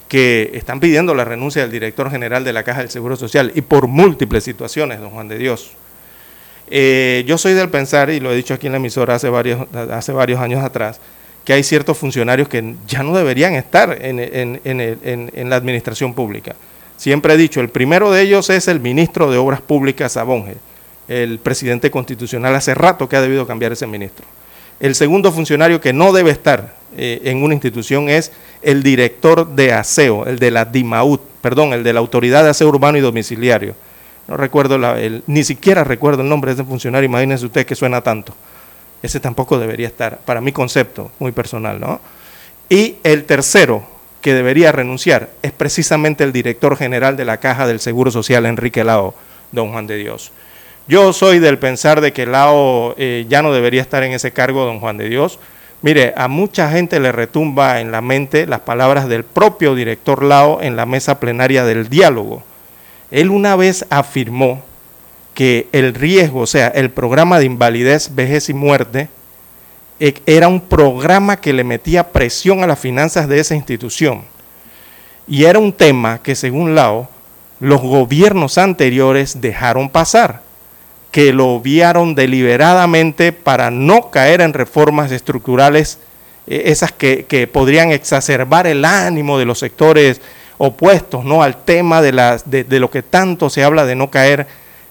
que están pidiendo la renuncia del director general de la Caja del Seguro Social y por múltiples situaciones, don Juan de Dios. Eh, yo soy del pensar, y lo he dicho aquí en la emisora hace varios, años atrás, que hay ciertos funcionarios que ya no deberían estar en, la administración pública. Siempre he dicho, el primero de ellos es el ministro de Obras Públicas, Sabonge, el presidente constitucional, hace rato que ha debido cambiar ese ministro. El segundo funcionario que no debe estar eh, en una institución es el director de aseo, el de la DIMAUT, perdón, el de la Autoridad de Aseo Urbano y Domiciliario no recuerdo, el, ni siquiera recuerdo el nombre de ese funcionario, imagínense usted que suena tanto. Ese tampoco debería estar, para mi concepto muy personal, ¿no? Y el tercero que debería renunciar es precisamente el director general de la Caja del Seguro Social, Enrique Lao, don Juan de Dios. Yo soy del pensar de que Lao eh, ya no debería estar en ese cargo, don Juan de Dios. Mire, a mucha gente le retumba en la mente las palabras del propio director Lao en la mesa plenaria del diálogo él una vez afirmó que el riesgo, o sea, el programa de invalidez, vejez y muerte, e, era un programa que le metía presión a las finanzas de esa institución. Y era un tema que, según Lao, los gobiernos anteriores dejaron pasar, que lo obviaron deliberadamente para no caer en reformas estructurales, eh, esas que podrían exacerbar el ánimo de los sectores opuestos ¿no? al tema de, las, de, lo que tanto se habla de no caer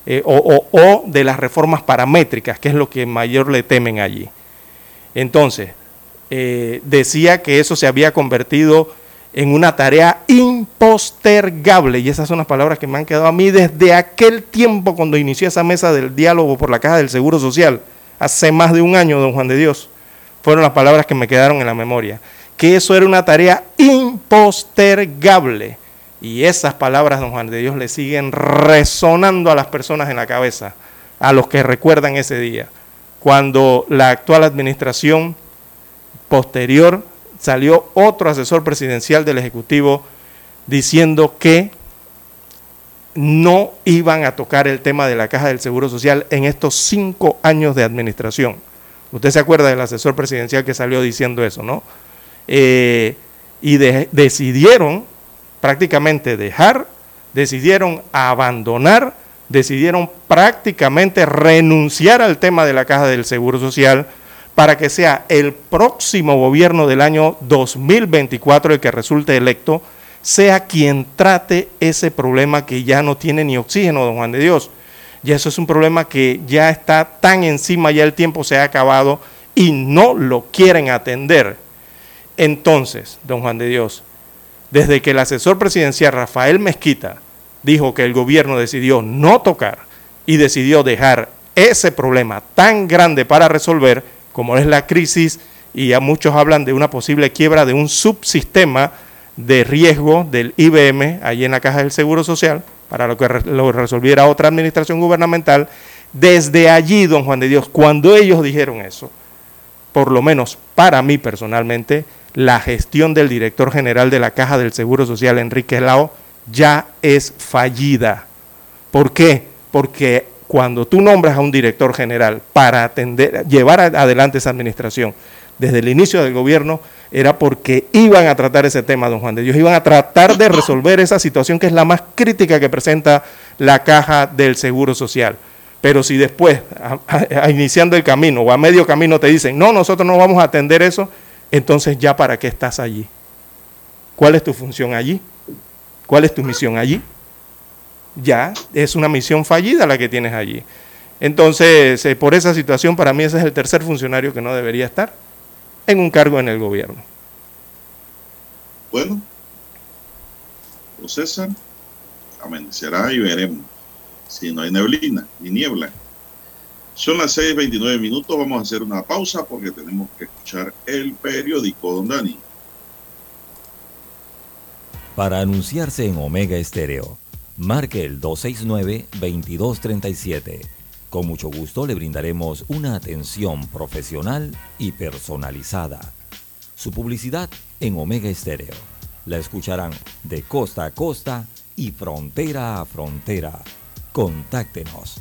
eh, o, de las reformas paramétricas, que es lo que mayor le temen allí. Entonces, eh, decía que eso se había convertido en una tarea impostergable, y esas son las palabras que me han quedado a mí desde aquel tiempo cuando inició esa mesa del diálogo por la Caja del Seguro Social, hace más de un año, don Juan de Dios, fueron las palabras que me quedaron en la memoria que eso era una tarea impostergable. Y esas palabras, don Juan de Dios, le siguen resonando a las personas en la cabeza, a los que recuerdan ese día, cuando la actual administración posterior salió otro asesor presidencial del Ejecutivo diciendo que no iban a tocar el tema de la caja del Seguro Social en estos cinco años de administración. Usted se acuerda del asesor presidencial que salió diciendo eso, ¿no? Eh, y decidieron prácticamente dejar, decidieron abandonar, decidieron prácticamente renunciar al tema de la caja del Seguro Social para que sea el próximo gobierno del año 2024 el que resulte electo, sea quien trate ese problema que ya no tiene ni oxígeno, don Juan de Dios. Y eso es un problema que ya está tan encima, ya el tiempo se ha acabado y no lo quieren atender. Entonces, don Juan de Dios, desde que el asesor presidencial Rafael Mezquita dijo que el gobierno decidió no tocar y decidió dejar ese problema tan grande para resolver, como es la crisis, y ya muchos hablan de una posible quiebra de un subsistema de riesgo del IBM, allí en la Caja del Seguro Social, para lo que lo resolviera otra administración gubernamental, desde allí, don Juan de Dios, cuando ellos dijeron eso, por lo menos para mí personalmente, la gestión del director general de la Caja del Seguro Social, Enrique Lao, ya es fallida. ¿Por qué? Porque cuando tú nombras a un director general para atender, llevar adelante esa administración desde el inicio del gobierno, era porque iban a tratar ese tema, don Juan de Dios, iban a tratar de resolver esa situación que es la más crítica que presenta la caja del Seguro Social. Pero si después, iniciando el camino o a medio camino, te dicen, no, nosotros no vamos a atender eso, entonces ya para qué estás allí. ¿Cuál es tu función allí? ¿Cuál es tu misión allí? Ya es una misión fallida la que tienes allí. Entonces, eh, por esa situación, para mí ese es el tercer funcionario que no debería estar en un cargo en el gobierno. Bueno, César, amanecerá y veremos si no hay neblina ni niebla. Son las 6:29 minutos. Vamos a hacer una pausa porque tenemos que escuchar el periódico, don Dani. Para anunciarse en Omega Estéreo, marque el 269-2237. Con mucho gusto le brindaremos una atención profesional y personalizada. Su publicidad en Omega Estéreo. La escucharán de costa a costa y frontera a frontera. Contáctenos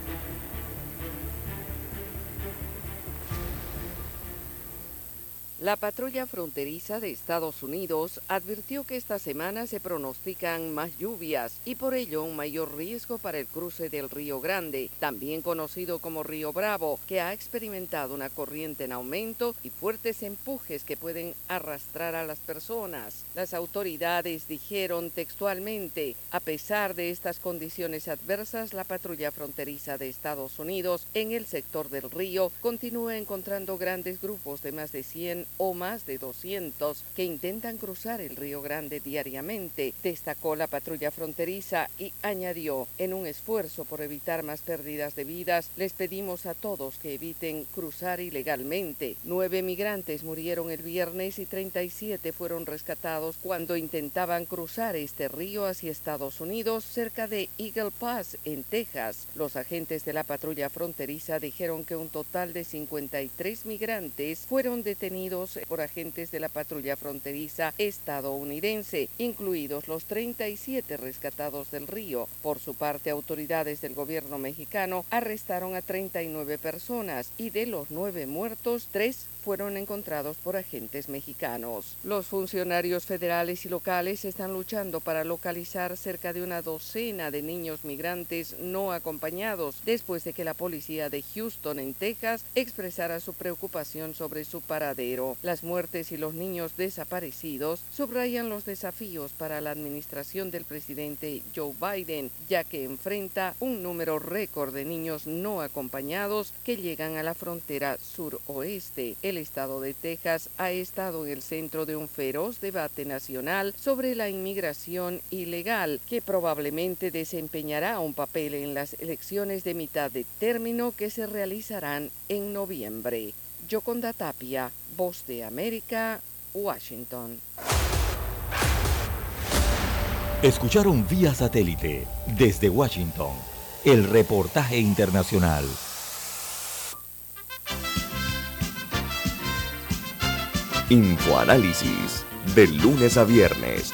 La patrulla fronteriza de Estados Unidos advirtió que esta semana se pronostican más lluvias y por ello un mayor riesgo para el cruce del Río Grande, también conocido como Río Bravo, que ha experimentado una corriente en aumento y fuertes empujes que pueden arrastrar a las personas. Las autoridades dijeron textualmente, a pesar de estas condiciones adversas, la patrulla fronteriza de Estados Unidos en el sector del río continúa encontrando grandes grupos de más de 100 o más de 200 que intentan cruzar el Río Grande diariamente, destacó la patrulla fronteriza y añadió, en un esfuerzo por evitar más pérdidas de vidas, les pedimos a todos que eviten cruzar ilegalmente. Nueve migrantes murieron el viernes y 37 fueron rescatados cuando intentaban cruzar este río hacia Estados Unidos cerca de Eagle Pass, en Texas. Los agentes de la patrulla fronteriza dijeron que un total de 53 migrantes fueron detenidos por agentes de la patrulla fronteriza estadounidense, incluidos los 37 rescatados del río. Por su parte, autoridades del gobierno mexicano arrestaron a 39 personas y de los nueve muertos, tres fueron encontrados por agentes mexicanos. Los funcionarios federales y locales están luchando para localizar cerca de una docena de niños migrantes no acompañados después de que la policía de Houston, en Texas, expresara su preocupación sobre su paradero. Las muertes y los niños desaparecidos subrayan los desafíos para la administración del presidente Joe Biden, ya que enfrenta un número récord de niños no acompañados que llegan a la frontera suroeste. El estado de Texas ha estado en el centro de un feroz debate nacional sobre la inmigración ilegal, que probablemente desempeñará un papel en las elecciones de mitad de término que se realizarán en noviembre. Yoconda Tapia, Voz de América, Washington. Escucharon vía satélite desde Washington el reportaje internacional. Infoanálisis, de lunes a viernes,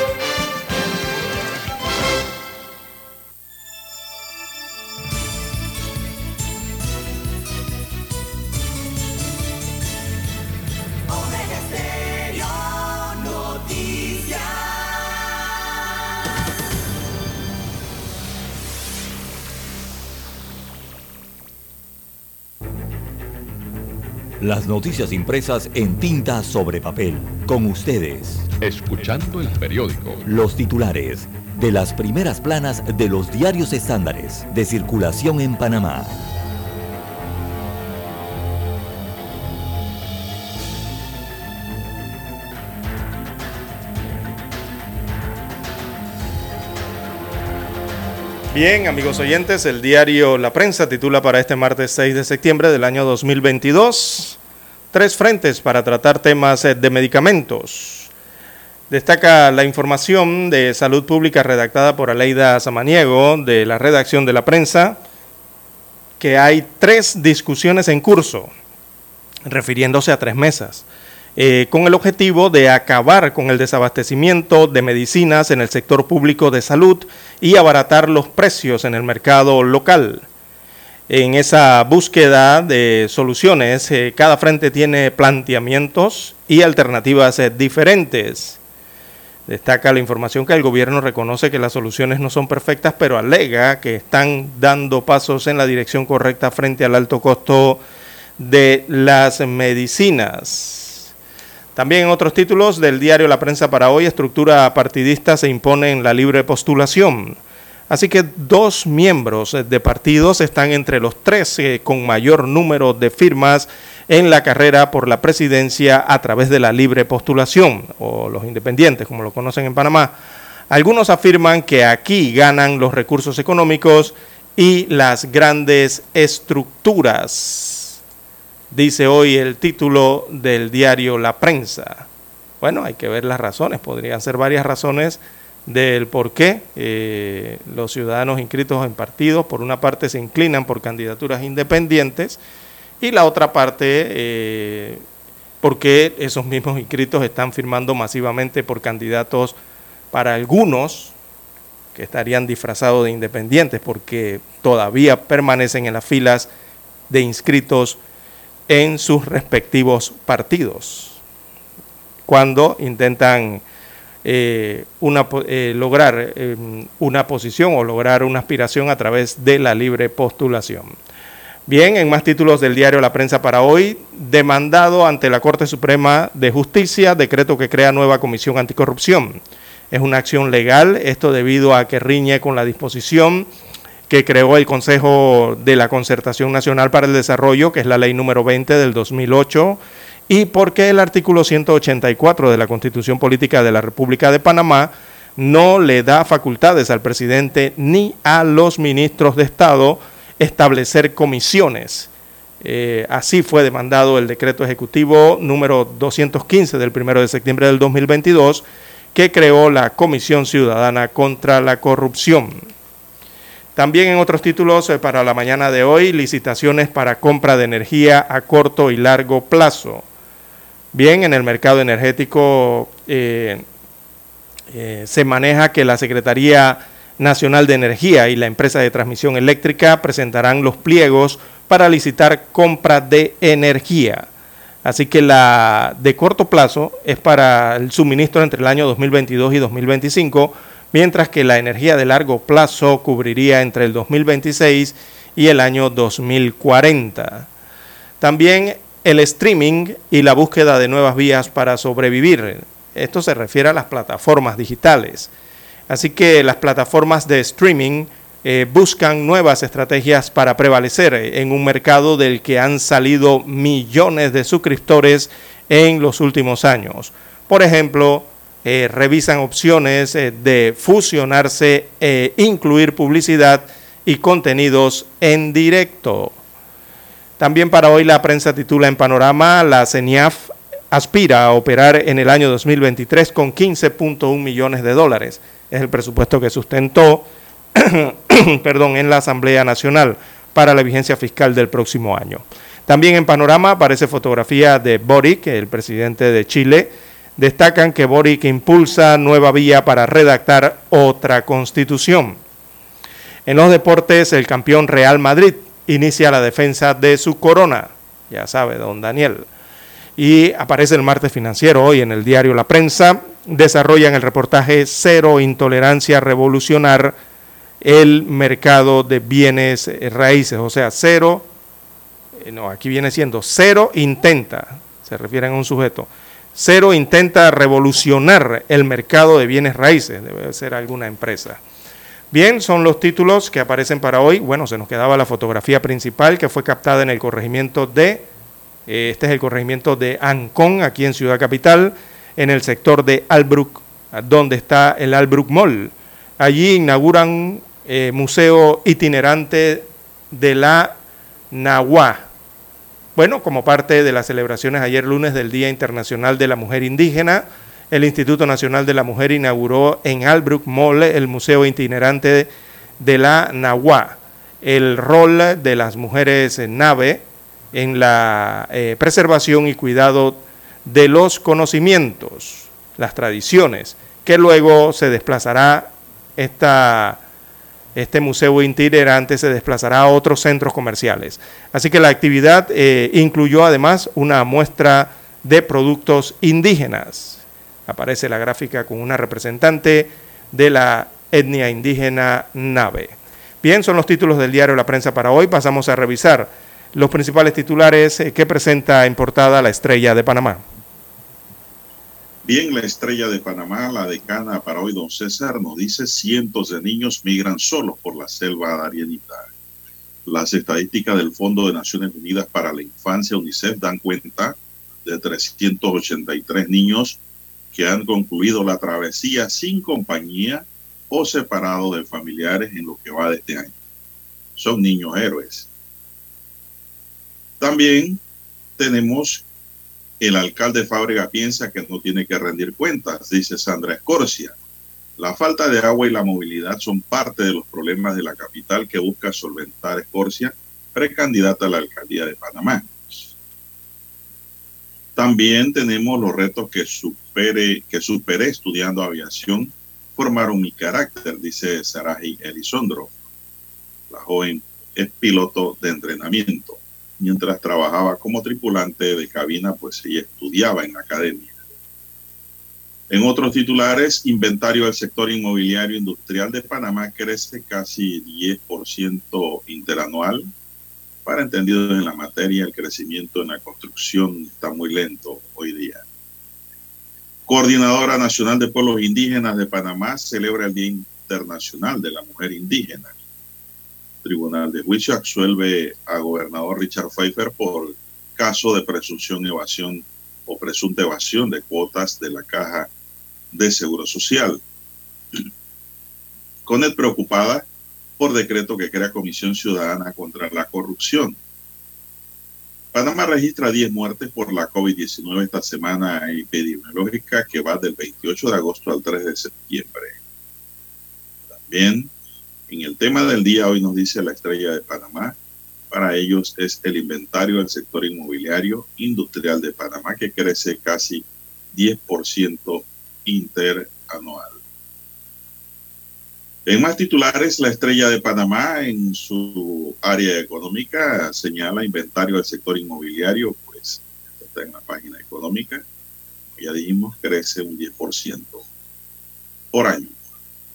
Las noticias impresas en tinta sobre papel. Con ustedes. Escuchando el periódico. Los titulares de las primeras planas de los diarios estándares de circulación en Panamá. Bien, amigos oyentes, el diario La Prensa titula para este martes 6 de septiembre del año 2022 tres frentes para tratar temas eh, de medicamentos. Destaca la información de salud pública redactada por Aleida Samaniego de la redacción de La Prensa que hay tres discusiones en curso, refiriéndose a tres mesas eh, con el objetivo de acabar con el desabastecimiento de medicinas en el sector público de salud y abaratar los precios en el mercado local. En esa búsqueda de soluciones, eh, cada frente tiene planteamientos y alternativas eh, diferentes. Destaca la información que el gobierno reconoce que las soluciones no son perfectas, pero alega que están dando pasos en la dirección correcta frente al alto costo de las medicinas. También en otros títulos del diario La Prensa para hoy, estructura partidista se impone en la libre postulación. Así que dos miembros de partidos están entre los tres eh, con mayor número de firmas en la carrera por la presidencia a través de la libre postulación, o los independientes, como lo conocen en Panamá. Algunos afirman que aquí ganan los recursos económicos y las grandes estructuras, dice hoy el título del diario La Prensa. Bueno, hay que ver las razones, podrían ser varias razones del por qué eh, los ciudadanos inscritos en partidos, por una parte, se inclinan por candidaturas independientes Y la otra parte, eh, porque esos mismos inscritos están firmando masivamente por candidatos para algunos que estarían disfrazados de independientes, porque todavía permanecen en las filas de inscritos en sus respectivos partidos, cuando intentan eh, una, eh, lograr eh, una posición o lograr una aspiración a través de la libre postulación. Bien, en más títulos del diario La Prensa para hoy, demandado ante la Corte Suprema de Justicia, decreto que crea nueva comisión anticorrupción. Es una acción legal, esto debido a que riñe con la disposición que creó el Consejo de la Concertación Nacional para el Desarrollo, que es la ley número 20 del 2008, y porque el artículo 184 de la Constitución Política de la República de Panamá no le da facultades al presidente ni a los ministros de Estado establecer comisiones. Eh, así fue demandado el decreto ejecutivo número 215 del 1 de septiembre del 2022 que creó la Comisión Ciudadana contra la Corrupción. También en otros títulos eh, para la mañana de hoy, licitaciones para compra de energía a corto y largo plazo. Bien, en el mercado energético eh, eh, se maneja que la Secretaría Nacional de Energía y la empresa de transmisión eléctrica presentarán los pliegos para licitar compra de energía. Así que la de corto plazo es para el suministro entre el año 2022 y 2025, mientras que la energía de largo plazo cubriría entre el 2026 y el año 2040. También el streaming y la búsqueda de nuevas vías para sobrevivir. Esto se refiere a las plataformas digitales. Así que las plataformas de streaming eh, buscan nuevas estrategias para prevalecer en un mercado del que han salido millones de suscriptores en los últimos años. Por ejemplo, eh, revisan opciones eh, de fusionarse e incluir publicidad y contenidos en directo. También para hoy la prensa titula en panorama, la CENIAF aspira a operar en el año 2023 con 15.1 millones de dólares. Es el presupuesto que sustentó perdón, en la Asamblea Nacional para la vigencia fiscal del próximo año. También en panorama aparece fotografía de Boric, el presidente de Chile. Destacan que Boric impulsa nueva vía para redactar otra constitución. En los deportes, el campeón Real Madrid inicia la defensa de su corona, ya sabe, don Daniel. Y aparece el martes financiero. Hoy en el diario La Prensa, desarrollan el reportaje Cero Intolerancia Revolucionar el mercado de bienes raíces, o sea, cero, eh, no, aquí viene siendo cero intenta, se refieren a un sujeto, cero intenta revolucionar el mercado de bienes raíces, debe ser alguna empresa. Bien, son los títulos que aparecen para hoy. Bueno, se nos quedaba la fotografía principal que fue captada en el corregimiento de, eh, este es el corregimiento de Ancón, aquí en Ciudad Capital, en el sector de Albrook, donde está el Albrook Mall. Allí inauguran eh, museo itinerante de la Nahuá. Bueno, como parte de las celebraciones ayer lunes del Día Internacional de la Mujer Indígena, el Instituto Nacional de la Mujer inauguró en Albrook Mall el Museo Itinerante de la Nahuá, el rol de las mujeres en nave en la eh, preservación y cuidado de los conocimientos, las tradiciones, que luego se desplazará esta, este museo itinerante se desplazará a otros centros comerciales. Así que la actividad eh, incluyó además una muestra de productos indígenas aparece la gráfica con una representante de la etnia indígena Nave. Bien, son los títulos del diario La Prensa para hoy. Pasamos a revisar los principales titulares eh, que presenta en portada la estrella de Panamá. Bien, la estrella de Panamá, la decana para hoy, don César, nos dice cientos de niños migran solos por la selva darienita. Las estadísticas del Fondo de Naciones Unidas para la Infancia, UNICEF, dan cuenta de 383 niños que han concluido la travesía sin compañía o separado de familiares en lo que va de este año. Son niños héroes. También tenemos el alcalde Fábrega piensa que no tiene que rendir cuentas, dice Sandra Escorcia. La falta de agua y la movilidad son parte de los problemas de la capital que busca solventar Escorcia, precandidata a la alcaldía de Panamá. También tenemos los retos que que superé estudiando aviación, formaron mi carácter, dice Saraji Elizondro. La joven es piloto de entrenamiento. Mientras trabajaba como tripulante de cabina, pues ella estudiaba en la academia. En otros titulares, inventario del sector inmobiliario industrial de Panamá crece casi 10% interanual. Para entendidos en la materia, el crecimiento en la construcción está muy lento hoy día. Coordinadora Nacional de Pueblos Indígenas de Panamá celebra el Día Internacional de la Mujer Indígena. Tribunal de Juicio absuelve a gobernador Richard Pfeiffer por caso de presunción evasión o presunta evasión de cuotas de la Caja de Seguro Social. Conet preocupada por decreto que crea Comisión Ciudadana contra la Corrupción. Panamá registra 10 muertes por la COVID-19 esta semana epidemiológica que va del 28 de agosto al 3 de septiembre. También en el tema del día hoy nos dice la estrella de Panamá, para ellos es el inventario del sector inmobiliario industrial de Panamá que crece casi 10% interanual. En más titulares, la estrella de Panamá en su área económica señala inventario del sector inmobiliario, pues está en la página económica, ya dijimos, crece un 10% por año.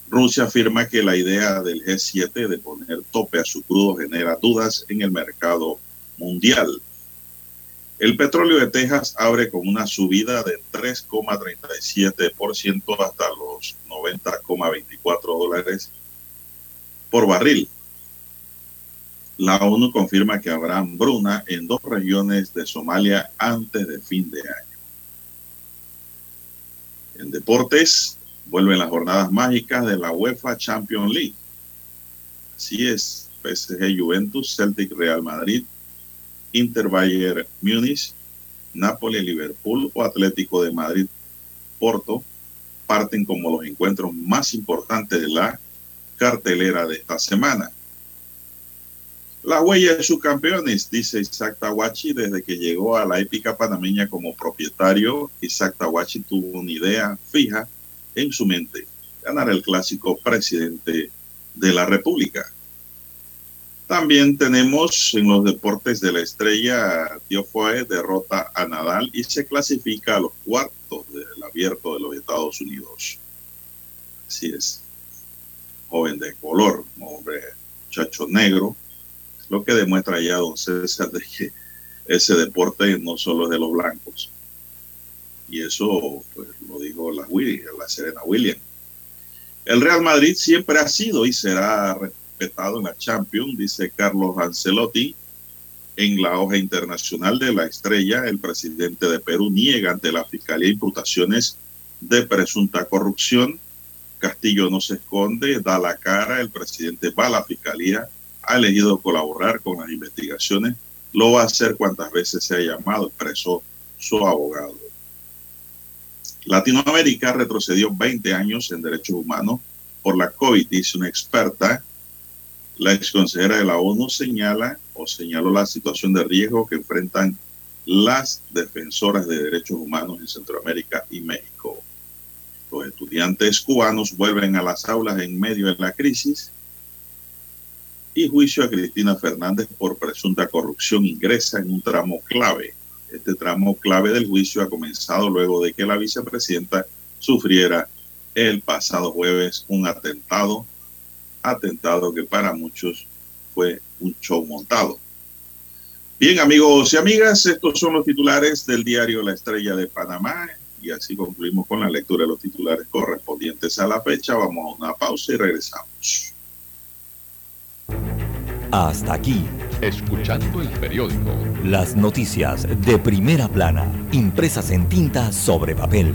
Rusia afirma que la idea del G7 de poner tope a su crudo genera dudas en el mercado mundial. El petróleo de Texas abre con una subida de 3,37% hasta los 90,24 dólares por barril. La ONU confirma que habrá hambruna en dos regiones de Somalia antes de fin de año. En deportes, vuelven las jornadas mágicas de la UEFA Champions League. Así es, PSG Juventus, Celtic Real Madrid, Inter Bayern Múnich, Napoli Liverpool o Atlético de Madrid Porto parten como los encuentros más importantes de la cartelera de esta semana. La huella de sus campeones, dice Isaac Tawachi, desde que llegó a la épica panameña como propietario, Isaac Tawachi tuvo una idea fija en su mente, ganar el clásico presidente de la República. También tenemos en los deportes de la estrella, Tiofoe derrota a Nadal y se clasifica a los cuartos del abierto de los Estados Unidos. Así es. Joven de color, hombre, muchacho negro, lo que demuestra ya don César de que ese deporte no solo es de los blancos. Y eso pues, lo dijo la, la Serena Williams. El Real Madrid siempre ha sido y será en la Champions, dice Carlos Ancelotti. En la hoja internacional de la estrella, el presidente de Perú niega ante la Fiscalía imputaciones de presunta corrupción. Castillo no se esconde, da la cara, el presidente va a la Fiscalía, ha elegido colaborar con las investigaciones, lo va a hacer cuantas veces se ha llamado, expresó su abogado. Latinoamérica retrocedió 20 años en derechos humanos por la COVID, dice una experta. La ex consejera de la ONU señala o señaló la situación de riesgo que enfrentan las defensoras de derechos humanos en Centroamérica y México. Los estudiantes cubanos vuelven a las aulas en medio de la crisis y juicio a Cristina Fernández por presunta corrupción ingresa en un tramo clave este tramo clave del juicio ha comenzado luego de que la vicepresidenta sufriera el pasado jueves un atentado, atentado que para muchos fue un show montado. Bien, amigos y amigas, estos son los titulares del diario La Estrella de Panamá y así concluimos con la lectura de los titulares correspondientes a la fecha. Vamos a una pausa y regresamos. Hasta aquí. Escuchando el periódico. Las noticias de primera plana, impresas en tinta sobre papel.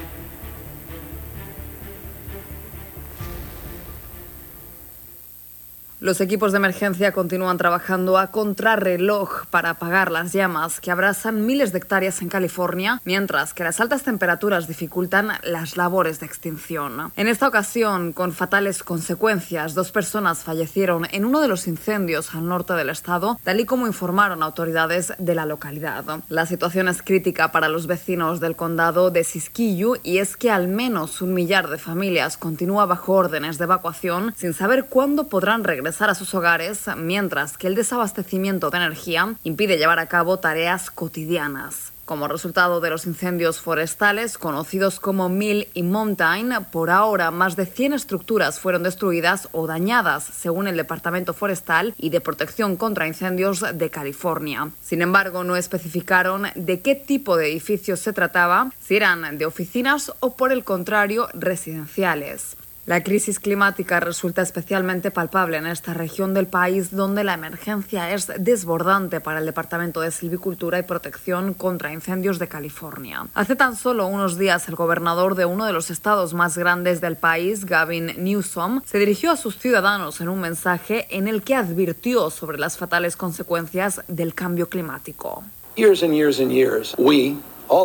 Los equipos de emergencia continúan trabajando a contrarreloj para apagar las llamas que abrasan miles de hectáreas en California, mientras que las altas temperaturas dificultan las labores de extinción. En esta ocasión, con fatales consecuencias, dos personas fallecieron en uno de los incendios al norte del estado, tal y como informaron autoridades de la localidad. La situación es crítica para los vecinos del condado de Siskiyou y es que al menos un millar de familias continúa bajo órdenes de evacuación sin saber cuándo podrán regresar a sus hogares, mientras que el desabastecimiento de energía impide llevar a cabo tareas cotidianas. Como resultado de los incendios forestales conocidos como Mill y Mountain, por ahora más de 100 estructuras fueron destruidas o dañadas, según el Departamento Forestal y de Protección contra Incendios de California. Sin embargo, no especificaron de qué tipo de edificios se trataba, si eran de oficinas o por el contrario residenciales. La crisis climática resulta especialmente palpable en esta región del país donde la emergencia es desbordante para el Departamento de Silvicultura y Protección contra Incendios de California. Hace tan solo unos días el gobernador de uno de los estados más grandes del país, Gavin Newsom, se dirigió a sus ciudadanos en un mensaje en el que advirtió sobre las fatales consecuencias del cambio climático.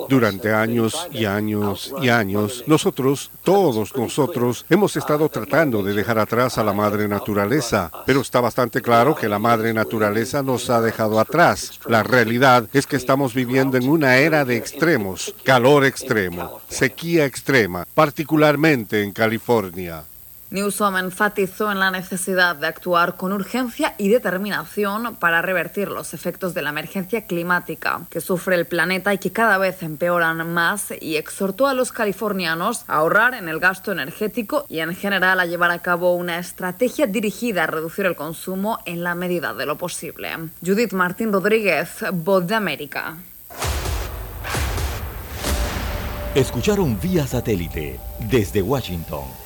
Durante años y años y años, nosotros, todos nosotros, hemos estado tratando de dejar atrás a la madre naturaleza, pero está bastante claro que la madre naturaleza nos ha dejado atrás. La realidad es que estamos viviendo en una era de extremos, calor extremo, sequía extrema, particularmente en California. Newsom enfatizó en la necesidad de actuar con urgencia y determinación para revertir los efectos de la emergencia climática que sufre el planeta y que cada vez empeoran más y exhortó a los californianos a ahorrar en el gasto energético y en general a llevar a cabo una estrategia dirigida a reducir el consumo en la medida de lo posible. Judith Martín Rodríguez, Voz de América. Escucharon vía satélite desde Washington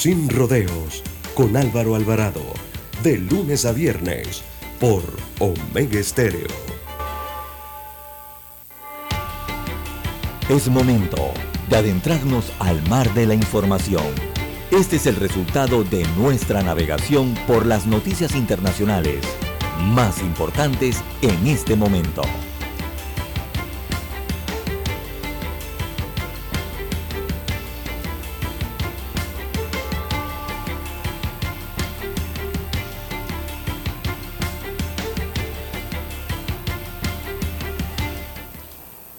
sin rodeos, con Álvaro Alvarado, de lunes a viernes, por Omega Estéreo. Es momento de adentrarnos al mar de la información. Este es el resultado de nuestra navegación por las noticias internacionales más importantes en este momento.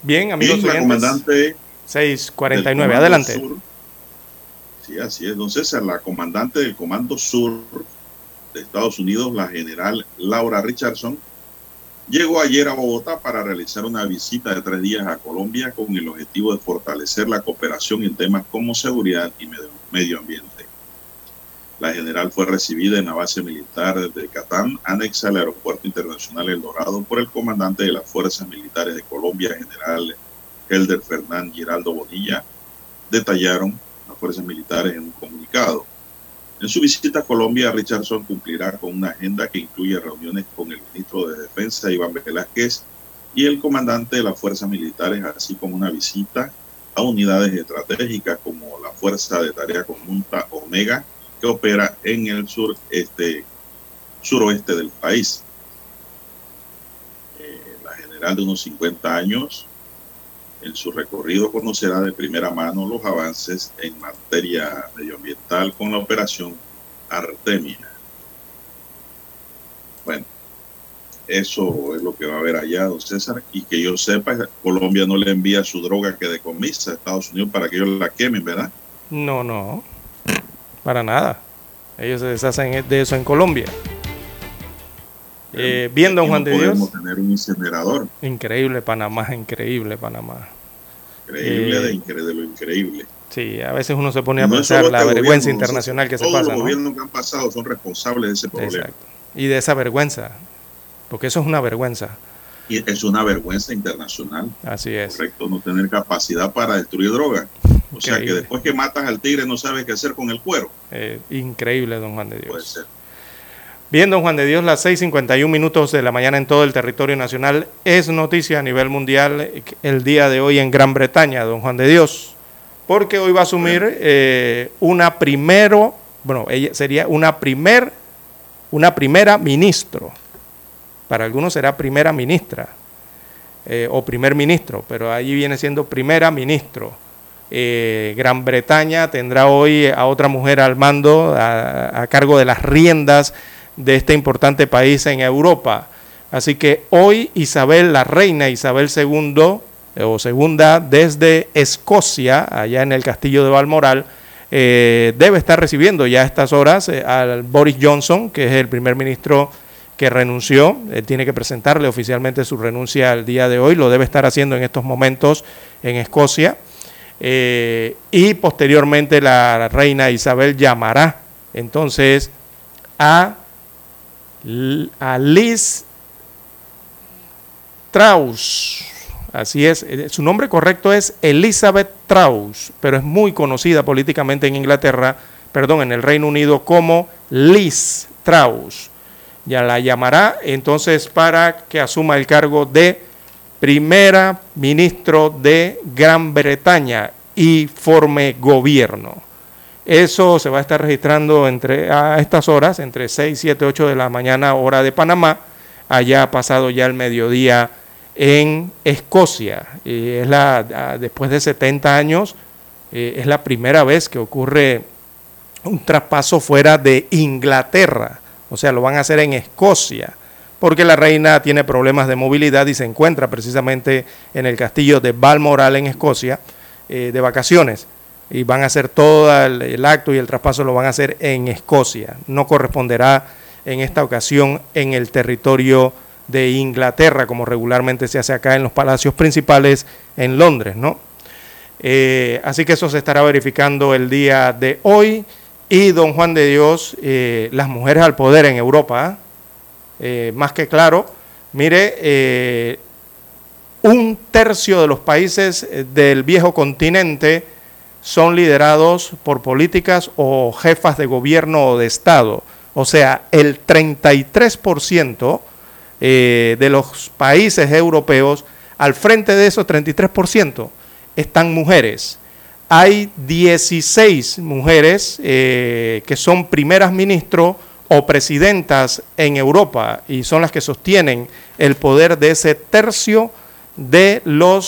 Bien, amigos Bien, la comandante 649, del adelante. Sur. Sí, así es, don César, la comandante del Comando Sur de Estados Unidos, la general Laura Richardson, llegó ayer a Bogotá para realizar una visita de tres días a Colombia con el objetivo de fortalecer la cooperación en temas como seguridad y medio ambiente. La general fue recibida en la base militar de Catán, anexa al Aeropuerto Internacional El Dorado, por el comandante de las Fuerzas Militares de Colombia, general Helder Fernán Giraldo Bonilla, detallaron las fuerzas militares en un comunicado. En su visita a Colombia, Richardson cumplirá con una agenda que incluye reuniones con el ministro de Defensa, Iván Velázquez, y el comandante de las fuerzas militares, así como una visita a unidades estratégicas como la Fuerza de Tarea Conjunta Omega, que opera en el sur este, suroeste del país. Eh, la general de unos 50 años, en su recorrido conocerá de primera mano los avances en materia medioambiental con la operación Artemia. Bueno, eso es lo que va a haber allá, don César. Y que yo sepa, Colombia no le envía su droga que decomisa a Estados Unidos para que ellos la quemen, ¿verdad? No, no. Para nada. Ellos se deshacen de eso en Colombia. Eh, bien, don Juan de Dios. tener un incinerador. Increíble Panamá, increíble Panamá. Increíble de, de, lo increíble. Sí, a veces uno se pone a pensar la este vergüenza internacional que se pasa. Todos los gobiernos que han pasado son responsables de ese problema. Exacto. Y de esa vergüenza, porque eso es una vergüenza. Y es una vergüenza internacional. Así es. Correcto, no tener capacidad para destruir droga. O sea que después que matas al tigre no sabes qué hacer con el cuero. Eh, increíble, don Juan de Dios. Puede ser. Bien, don Juan de Dios, las 6.51 minutos de la mañana en todo el territorio nacional. Es noticia a nivel mundial el día de hoy en Gran Bretaña, don Juan de Dios, porque hoy va a asumir eh, una primero, bueno, ella sería una primer, una primera ministro. Para algunos será primera ministra eh, o primer ministro, pero allí viene siendo primera ministro. Eh, Gran Bretaña tendrá hoy a otra mujer al mando, a cargo de las riendas de este importante país en Europa. Así que hoy Isabel, la reina Isabel II eh, o segunda desde Escocia, allá en el castillo de Balmoral, eh, debe estar recibiendo ya a estas horas al Boris Johnson, que es el primer ministro que renunció. Él tiene que presentarle oficialmente su renuncia al día de hoy, lo debe estar haciendo en estos momentos en Escocia. Y posteriormente la reina Isabel llamará entonces a a Liz Strauss. Así es, eh, su nombre correcto es Elizabeth Strauss, pero es muy conocida políticamente en Inglaterra, perdón, en el Reino Unido como Liz Strauss. Ya la llamará entonces para que asuma el cargo de primera ministro de Gran Bretaña y forme gobierno. Eso se va a estar registrando entre, a estas horas, entre 6, 7, 8 de la mañana, hora de Panamá. Allá ha pasado ya el mediodía en Escocia. Y es la, después de 70 años, eh, es la primera vez que ocurre un traspaso fuera de Inglaterra. O sea, lo van a hacer en Escocia, porque la reina tiene problemas de movilidad y se encuentra precisamente en el castillo de Balmoral en Escocia eh, de vacaciones y van a hacer todo el, acto y el traspaso lo van a hacer en Escocia. No corresponderá en esta ocasión en el territorio de Inglaterra, como regularmente se hace acá en los palacios principales en Londres, ¿no? Eh, así que eso se estará verificando el día de hoy. Y don Juan de Dios, eh, las mujeres al poder en Europa, eh, más que claro, mire, un tercio de los países del viejo continente son liderados por políticas o jefas de gobierno o de Estado. O sea, el 33% eh, de los países europeos, al frente de esos 33%, están mujeres. Hay 16 mujeres eh, que son primeras ministros o presidentas en Europa y son las que sostienen el poder de ese tercio de los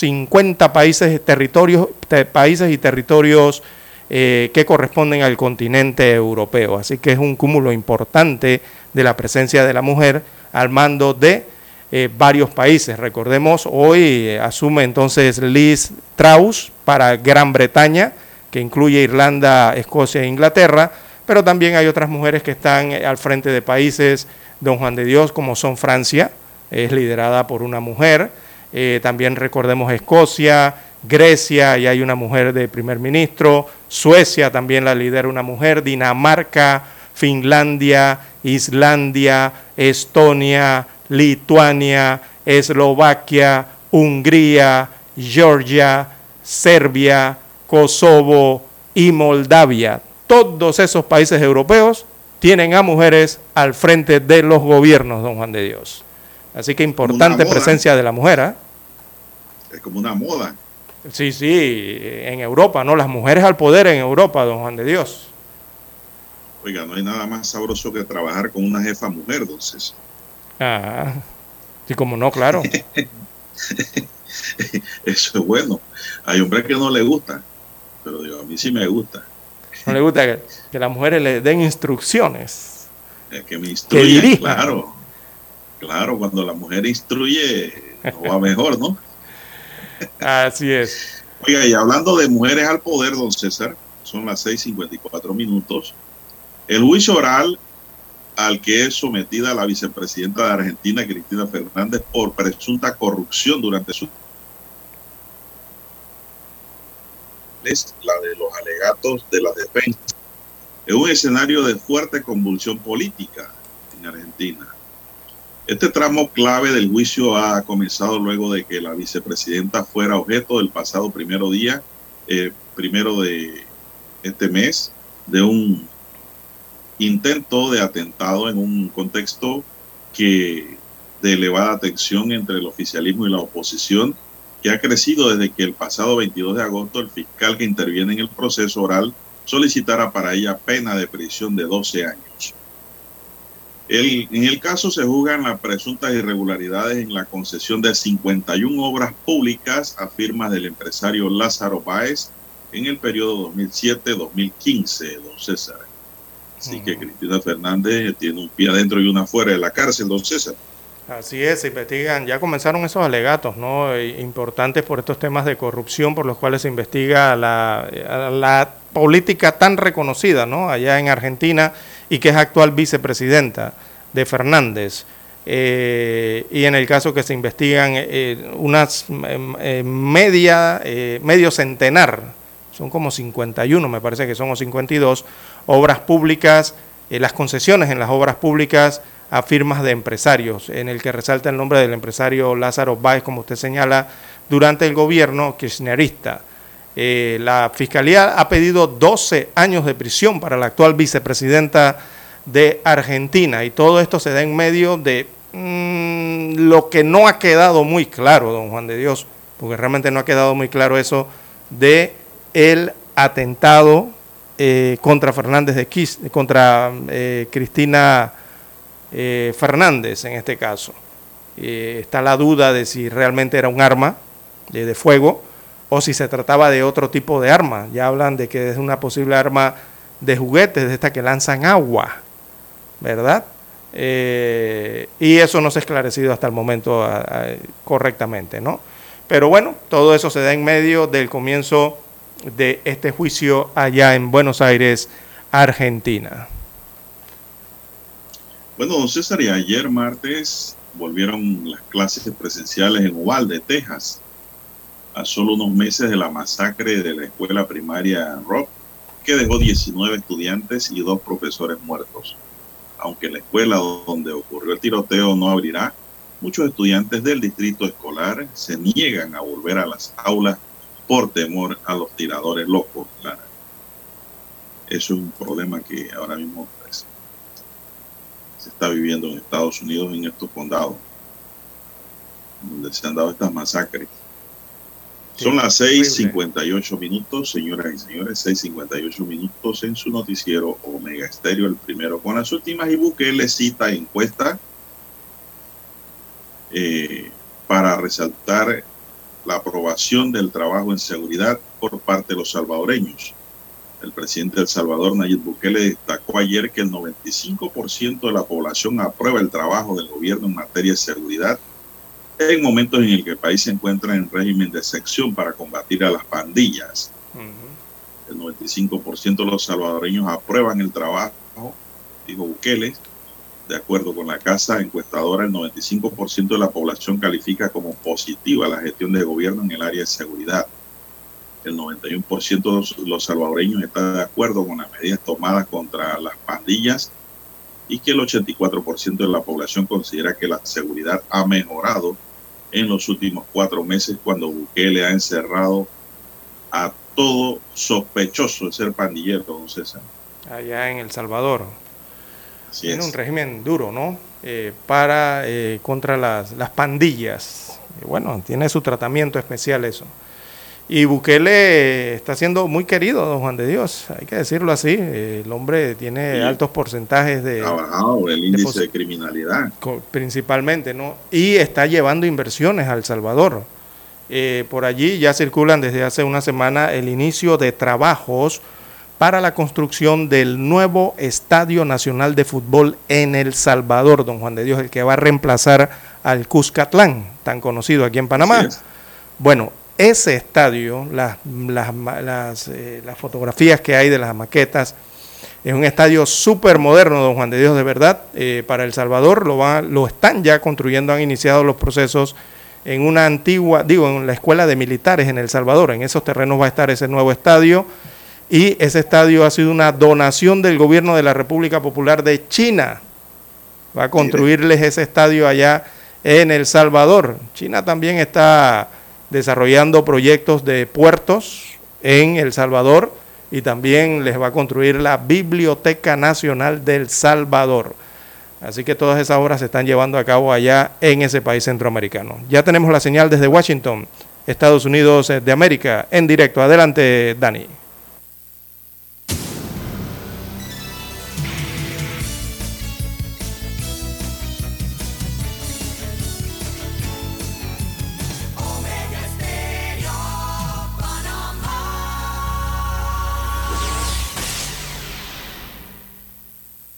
50 países, territorios, países y territorios eh, que corresponden al continente europeo. Así que es un cúmulo importante de la presencia de la mujer al mando de eh, varios países. Recordemos, hoy eh, asume entonces Liz Truss para Gran Bretaña, que incluye Irlanda, Escocia e Inglaterra, pero también hay otras mujeres que están al frente de países, don Juan de Dios, como son Francia, es liderada por una mujer. Eh, también recordemos Escocia, Grecia, y hay una mujer de primer ministro. Suecia también la lidera una mujer. Dinamarca, Finlandia, Islandia, Estonia, Lituania, Eslovaquia, Hungría, Georgia, Serbia, Kosovo y Moldavia. Todos esos países europeos tienen a mujeres al frente de los gobiernos, don Juan de Dios. Así que importante presencia de la mujer. ¿eh? Es como una moda. Sí, sí, en Europa, ¿no? Las mujeres al poder en Europa, don Juan de Dios. Oiga, no hay nada más sabroso que trabajar con una jefa mujer, entonces. Ah, sí, como no, claro. Eso es bueno. Hay hombres que no le gusta, pero digo, a mí sí me gusta. No le gusta que, las mujeres le den instrucciones. que me instruyan, claro. Claro, cuando la mujer instruye, va mejor, ¿no? Así es. Oiga, y hablando de mujeres al poder, don César, son las 6:54 minutos. El juicio oral al que es sometida la vicepresidenta de Argentina, Cristina Fernández, por presunta corrupción durante su es la de los alegatos de la defensa. Es un escenario de fuerte convulsión política en Argentina. Este tramo clave del juicio ha comenzado luego de que la vicepresidenta fuera objeto del pasado primero día, eh, primero de este mes, de un intento de atentado en un contexto que de elevada tensión entre el oficialismo y la oposición, que ha crecido desde que el pasado 22 de agosto el fiscal que interviene en el proceso oral solicitara para ella pena de prisión de 12 años. El, en el caso se juzgan las presuntas irregularidades en la concesión de 51 obras públicas a firmas del empresario Lázaro Báez en el periodo 2007-2015, don César. Así que Cristina Fernández tiene un pie adentro y una afuera de la cárcel, don César. Así es, se investigan, ya comenzaron esos alegatos, ¿no? Eh, importantes por estos temas de corrupción por los cuales se investiga la, la política tan reconocida, ¿no? Allá en Argentina y que es actual vicepresidenta de Fernández. Eh, y en el caso que se investigan eh, unas media, medio centenar, son como 51, me parece que son o 52, obras públicas, eh, las concesiones en las obras públicas a firmas de empresarios, en el que resalta el nombre del empresario Lázaro Báez, como usted señala, durante el gobierno kirchnerista. Eh, la Fiscalía ha pedido 12 años de prisión para la actual vicepresidenta de Argentina y todo esto se da en medio de mm, lo que no ha quedado muy claro, don Juan de Dios, porque realmente no ha quedado muy claro eso de el atentado eh, contra Fernández de Quis, contra eh, Cristina eh, Fernández en este caso. está la duda de si realmente era un arma de, fuego o si se trataba de otro tipo de arma. Ya hablan de que es una posible arma de juguetes, de esta que lanzan agua, ¿verdad? y eso no se ha esclarecido hasta el momento correctamente, ¿no? Pero bueno, todo eso se da en medio del comienzo de este juicio allá en Buenos Aires, Argentina. Bueno, don César, y ayer martes volvieron las clases presenciales en Uvalde, Texas, a solo unos meses de la masacre de la escuela primaria Rock, que dejó 19 estudiantes y dos profesores muertos. Aunque la escuela donde ocurrió el tiroteo no abrirá, muchos estudiantes del distrito escolar se niegan a volver a las aulas por temor a los tiradores locos. Eso es un problema que ahora mismo se está viviendo en Estados Unidos en estos condados, donde se han dado estas masacres. Son las 6:58 minutos, señoras y señores, 6:58 minutos en su noticiero Omega Estéreo, el primero con las últimas y Bukele cita encuesta eh, para resaltar la aprobación del trabajo en seguridad por parte de los salvadoreños. El presidente del Salvador, Nayib Bukele, destacó ayer que el 95% de la población aprueba el trabajo del gobierno en materia de seguridad en momentos en el que el país se encuentra en régimen de sección para combatir a las pandillas. El 95% de los salvadoreños aprueban el trabajo, dijo Bukele, de acuerdo con la casa encuestadora, el 95% de la población califica como positiva la gestión de gobierno en el área de seguridad. El 91% de los salvadoreños está de acuerdo con las medidas tomadas contra las pandillas y que el 84% de la población considera que la seguridad ha mejorado en los últimos cuatro meses cuando Bukele ha encerrado a todo sospechoso de ser pandillero, don César. Allá en El Salvador. Así Tiene es. un régimen duro, ¿no? Eh, para, eh, contra las, las pandillas. Y bueno, tiene su tratamiento especial eso. Y Bukele está siendo muy querido, don Juan de Dios, hay que decirlo así. El hombre tiene Sí. altos porcentajes de, Ha bajado el índice de criminalidad. principalmente, ¿no? Y está llevando inversiones a El Salvador. Eh, por allí ya circulan desde hace una semana el inicio de trabajos para la construcción del nuevo Estadio Nacional de Fútbol en El Salvador, don Juan de Dios, el que va a reemplazar al Cuscatlán, tan conocido aquí en Panamá. Bueno, ese estadio, las, las, eh, las fotografías que hay de las maquetas, es un estadio súper moderno, don Juan de Dios, de verdad, eh, para El Salvador. Lo, va, lo están ya construyendo, han iniciado los procesos en una antigua, digo, en la escuela de militares en El Salvador. En esos terrenos va a estar ese nuevo estadio. Y ese estadio ha sido una donación del gobierno de la República Popular de China. Va a construirles ese estadio allá en El Salvador. China también está desarrollando proyectos de puertos en El Salvador y también les va a construir la Biblioteca Nacional del Salvador. Así que todas esas obras se están llevando a cabo allá en ese país centroamericano. Ya tenemos la señal desde Washington, Estados Unidos de América, en directo. Adelante, Dani.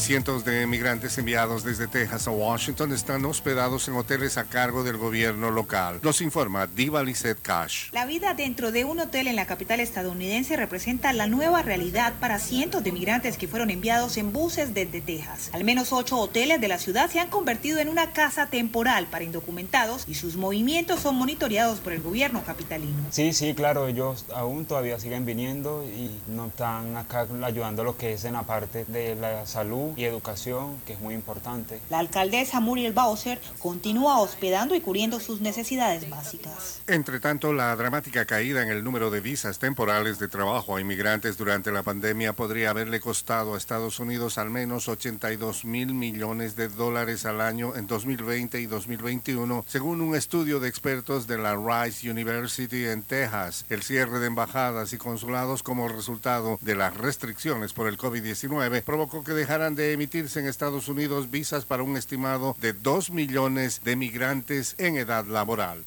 Cientos de migrantes enviados desde Texas a Washington están hospedados en hoteles a cargo del gobierno local. Nos informa Diva Lizette Cash. La vida dentro de un hotel en la capital estadounidense representa la nueva realidad para cientos de migrantes que fueron enviados en buses desde Texas. Al menos ocho hoteles de la ciudad se han convertido en una casa temporal para indocumentados y sus movimientos son monitoreados por el gobierno capitalino. Sí, sí, claro, ellos aún todavía siguen viniendo y nos están acá ayudando a lo que es en la parte de la salud y educación, que es muy importante. La alcaldesa Muriel Bowser continúa hospedando y cubriendo sus necesidades básicas. Entre tanto, la dramática caída en el número de visas temporales de trabajo a inmigrantes durante la pandemia podría haberle costado a Estados Unidos al menos 82 mil millones de dólares al año en 2020 y 2021, según un estudio de expertos de la Rice University en Texas. El cierre de embajadas y consulados como resultado de las restricciones por el COVID-19 provocó que dejaran de emitirse en Estados Unidos visas para un estimado de 2 millones de migrantes en edad laboral.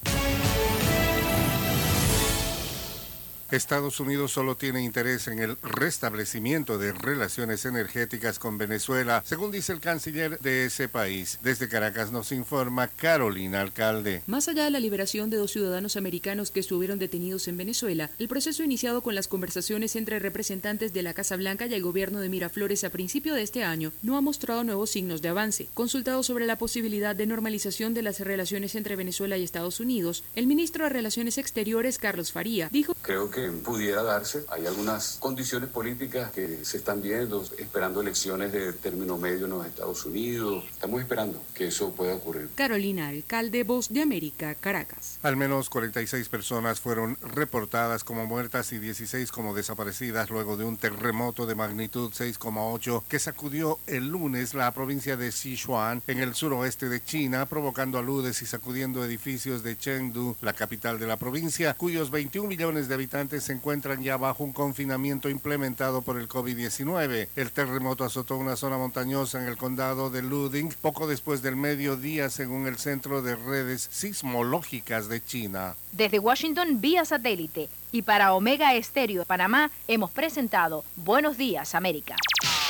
Estados Unidos solo tiene interés en el restablecimiento de relaciones energéticas con Venezuela, según dice el canciller de ese país. Desde Caracas nos informa Carolina Alcalde. Más allá de la liberación de dos ciudadanos americanos que estuvieron detenidos en Venezuela, el proceso iniciado con las conversaciones entre representantes de la Casa Blanca y el gobierno de Miraflores a principio de este año no ha mostrado nuevos signos de avance. Consultado sobre la posibilidad de normalización de las relaciones entre Venezuela y Estados Unidos, el ministro de Relaciones Exteriores, Carlos Faría, dijo Creo que pudiera darse. Hay algunas condiciones políticas que se están viendo, esperando elecciones de término medio en los Estados Unidos. Estamos esperando que eso pueda ocurrir. Carolina Alcalde, Voz de América, Caracas. Al menos 46 personas fueron reportadas como muertas y 16 como desaparecidas luego de un terremoto de magnitud 6,8 que sacudió el lunes la provincia de Sichuan en el suroeste de China, provocando aludes y sacudiendo edificios de Chengdu, la capital de la provincia, cuyos 21 millones de habitantes se encuentran ya bajo un confinamiento implementado por el COVID-19. El terremoto azotó una zona montañosa en el condado de Luding poco después del mediodía, según el Centro de Redes Sismológicas de China. Desde Washington vía satélite y para Omega Estéreo de Panamá hemos presentado Buenos días América.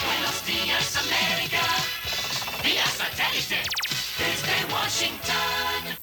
Buenos días, América. Vía satélite. Desde Washington.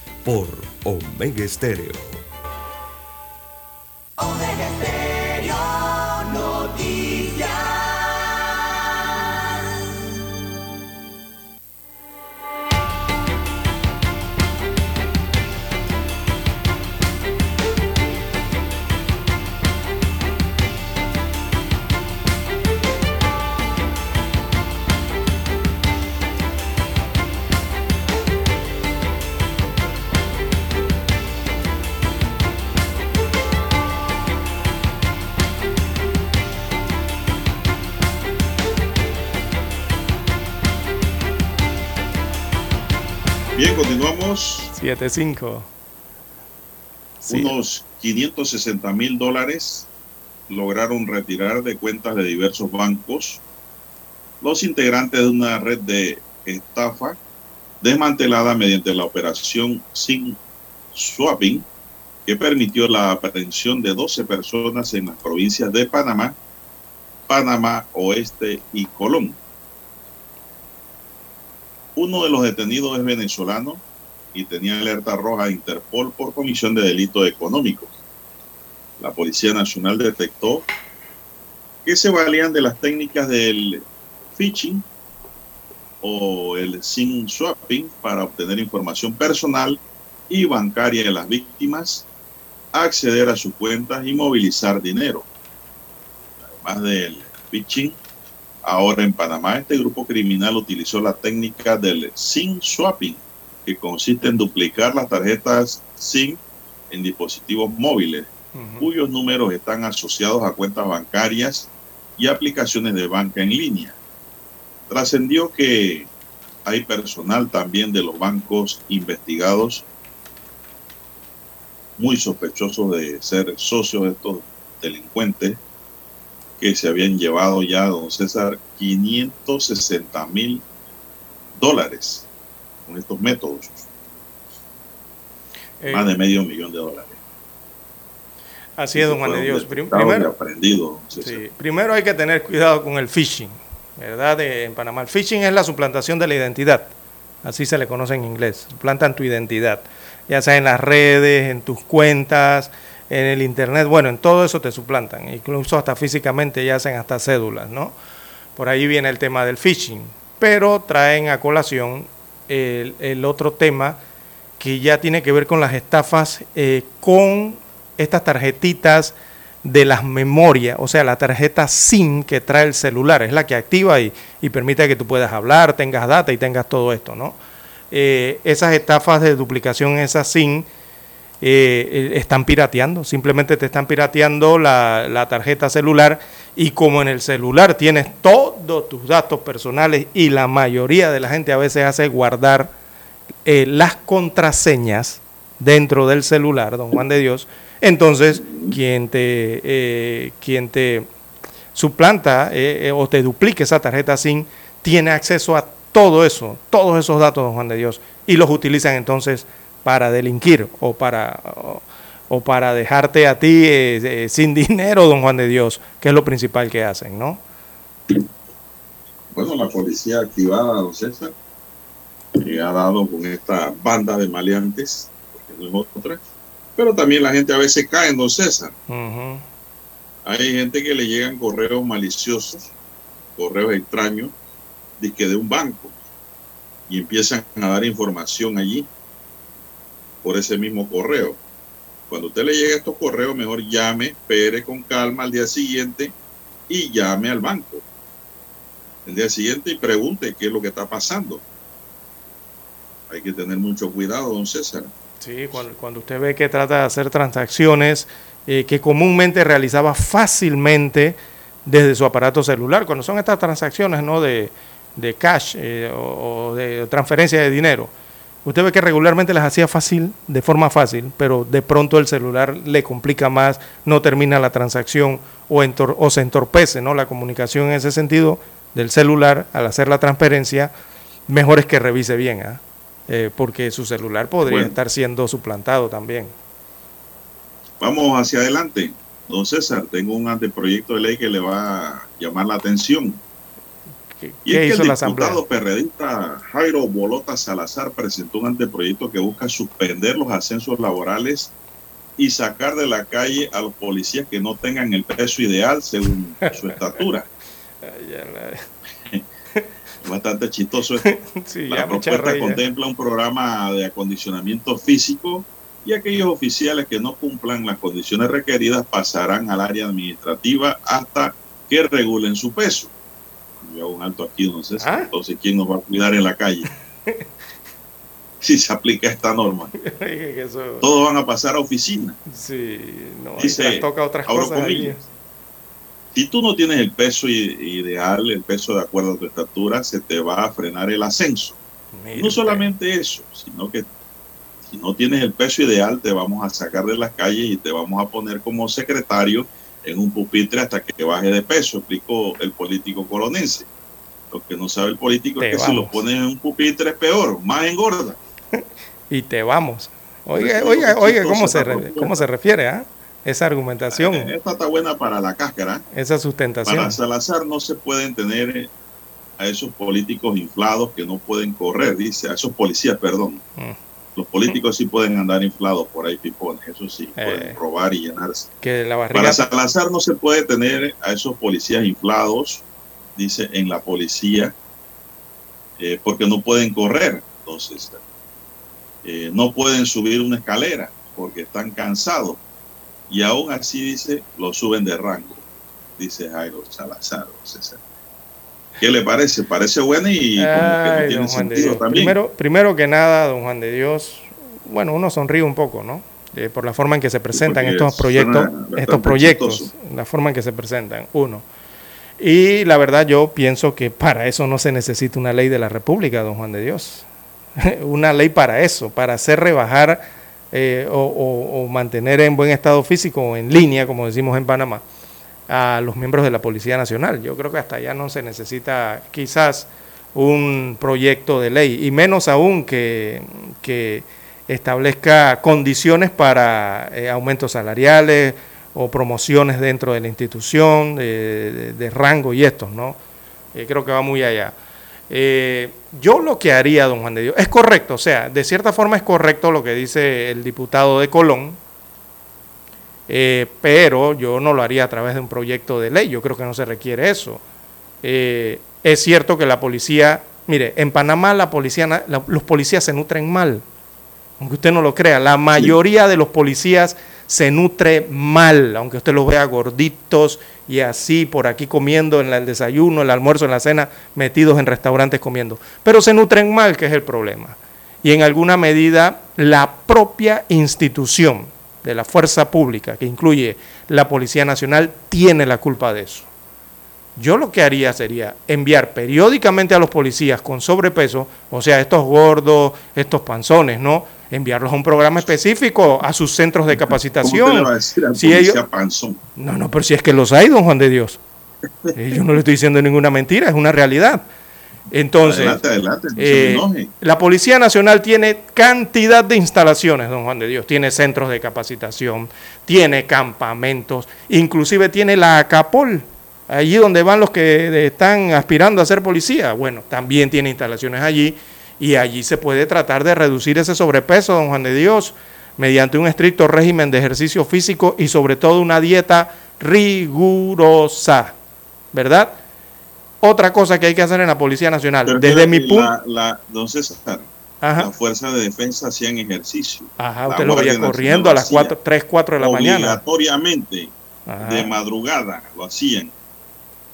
Por Omega Estéreo. Omega Stereo Bien, continuamos. 7-5. Sí. Unos 560 mil dólares lograron retirar de cuentas de diversos bancos los integrantes de una red de estafa desmantelada mediante la operación Sin Swapping, que permitió la aprehensión de 12 personas en las provincias de Panamá, Panamá Oeste y Colón. Uno de los detenidos es venezolano y tenía alerta roja de Interpol por comisión de delito económico. La Policía Nacional detectó que se valían de las técnicas del phishing o el SIM swapping para obtener información personal y bancaria de las víctimas, acceder a sus cuentas y movilizar dinero. Además del phishing, ahora en Panamá este grupo criminal utilizó la técnica del SIM swapping, que consiste en duplicar las tarjetas SIM en dispositivos móviles, cuyos números están asociados a cuentas bancarias y aplicaciones de banca en línea. Trascendió que hay personal también de los bancos investigados muy sospechosos de ser socios de estos delincuentes que se habían llevado ya, don César, 560 mil dólares con estos métodos. Eh, Más de medio millón de dólares. Así es, don Juan de Dios. Primero. Sí, hay que tener cuidado con el phishing, ¿verdad? De- en Panamá. El phishing es la suplantación de la identidad, así se le conoce en inglés. Suplantan tu identidad, ya sea en las redes, en tus cuentas, en el internet, bueno, en todo eso te suplantan, incluso hasta físicamente ya hacen hasta cédulas, ¿no? Por ahí viene el tema del phishing, pero traen a colación el, otro tema que ya tiene que ver con las estafas eh, con estas tarjetitas de las memorias, o sea, la tarjeta SIM que trae el celular, es la que activa y, y permite que tú puedas hablar, tengas data y tengas todo esto, ¿no? Eh, esas estafas de duplicación, esas SIM, eh, están pirateando, simplemente te están pirateando la, la tarjeta celular y como en el celular tienes todos tus datos personales y la mayoría de la gente a veces hace guardar eh, las contraseñas dentro del celular, don Juan de Dios, entonces quien te, eh, quien te suplanta o te duplique esa tarjeta SIM tiene acceso a todo eso, todos esos datos, don Juan de Dios, y los utilizan entonces para delinquir o para, o, o para dejarte a ti eh, eh, sin dinero, don Juan de Dios, que es lo principal que hacen, ¿no? Bueno, la policía activada, don César, que ha dado con esta banda de maleantes, porque no es otra, pero también la gente a veces cae en don César. Hay gente que le llegan correos maliciosos, correos extraños, de que de un banco, y empiezan a dar información allí por ese mismo correo. Cuando usted le llegue estos correos, mejor llame, espere con calma al día siguiente y llame al banco. El día siguiente y pregunte qué es lo que está pasando. Hay que tener mucho cuidado, don César. Sí, cuando, usted ve que trata de hacer transacciones eh, que comúnmente realizaba fácilmente desde su aparato celular, cuando son estas transacciones ¿no? de, de cash eh, o, o de transferencia de dinero, Usted ve que regularmente las hacía fácil, de forma fácil, pero de pronto el celular le complica más, no termina la transacción o, o se entorpece ¿no? la comunicación en ese sentido del celular al hacer la transferencia, mejor es que revise bien, ¿ah? eh, porque su celular podría estar siendo suplantado también. Vamos hacia adelante. Don César, tengo un anteproyecto de ley que le va a llamar la atención. Y es que el diputado perredista Jairo Bolota Salazar presentó un anteproyecto que busca suspender los ascensos laborales y sacar de la calle a los policías que no tengan el peso ideal según su estatura. Bastante chistoso esto. la propuesta contempla un programa de acondicionamiento físico y aquellos oficiales que no cumplan las condiciones requeridas pasarán al área administrativa hasta que regulen su peso. Yo hago un alto aquí, entonces, ¿Ah? entonces ¿quién nos va a cuidar en la calle? si se aplica esta norma. Todos van a pasar a oficina. Sí, no, Dice, toca otras cosas. si tú no tienes el peso ideal, el peso de acuerdo a tu estatura, se te va a frenar el ascenso. no solamente eso, sino que si no tienes el peso ideal, te vamos a sacar de las calles y te vamos a poner como secretario en un pupitre hasta que baje de peso, explicó el político colonense. Lo que no sabe el político es que si lo pones en un pupitre es peor, más engorda. y te vamos. Oiga, oiga, oiga, ¿cómo se, ¿cómo se refiere a esa argumentación? Eh, esta está buena para la cáscara. Esa sustentación. Para Salazar no se pueden tener a esos políticos inflados que no pueden correr, dice, a esos policías, perdón. Mm. Los políticos sí pueden andar inflados por ahí, pipones, eso sí, pueden eh, robar y llenarse. Que la Para Salazar no se puede tener a esos policías inflados, dice en la policía, eh, porque no pueden correr. Entonces, eh, no pueden subir una escalera porque están cansados. Y aún así, dice, lo suben de rango, dice Jairo Salazar. ¿Qué le parece? Parece bueno y como que no tiene sentido también. Primero, primero que nada, don Juan de Dios, bueno, uno sonríe un poco, ¿no? Eh, por la forma en que se presentan estos proyectos, estos proyectos, la forma en que se presentan, uno. Y la verdad yo pienso que para eso no se necesita una ley de la República, don Juan de Dios. una ley para eso, para hacer rebajar eh, o, o mantener en buen estado físico o en línea, como decimos en Panamá, a los miembros de la Policía Nacional. Yo creo que hasta allá no se necesita quizás un proyecto de ley, y menos aún que, que establezca condiciones para eh, aumentos salariales o promociones dentro de la institución, de, rango y estos, ¿no? Eh, creo que va muy allá. Eh, yo lo que haría, don Juan de Dios, es correcto, o sea, de cierta forma es correcto lo que dice el diputado de Colón, eh, pero yo no lo haría a través de un proyecto de ley, yo creo que no se requiere eso. Eh, es cierto que la policía, mire, en Panamá la los policías se nutren mal, aunque usted no lo crea, la mayoría de los policías se nutre mal, aunque usted los vea gorditos y así por aquí comiendo en el desayuno, el almuerzo, en la cena, metidos en restaurantes comiendo. Pero se nutren mal, que es el problema. Y en alguna medida la propia institución, de la fuerza pública, que incluye la Policía Nacional, tiene la culpa de eso. Yo lo que haría sería enviar periódicamente a los policías con sobrepeso, o sea, estos gordos, estos panzones, ¿no? Enviarlos a un programa específico, a sus centros de capacitación. si ellos... No, no, pero si es que los hay, don Juan de Dios. Eh, yo no le estoy diciendo ninguna mentira, es una realidad. Entonces, eh, la Policía Nacional tiene cantidad de instalaciones, don Juan de Dios. Tiene centros de capacitación, tiene campamentos, inclusive tiene la ACAPOL, allí donde van los que están aspirando a ser policía. Bueno, también tiene instalaciones allí y allí se puede tratar de reducir ese sobrepeso, don Juan de Dios, mediante un estricto régimen de ejercicio físico y sobre todo una dieta rigurosa, ¿verdad? Otra cosa que hay que hacer en la Policía Nacional. Desde mi punto. La, don César, la Fuerza de Defensa hacían ejercicio. Ajá, usted lo veía corriendo a las 4, 3, 4 de la mañana. Obligatoriamente, de madrugada lo hacían.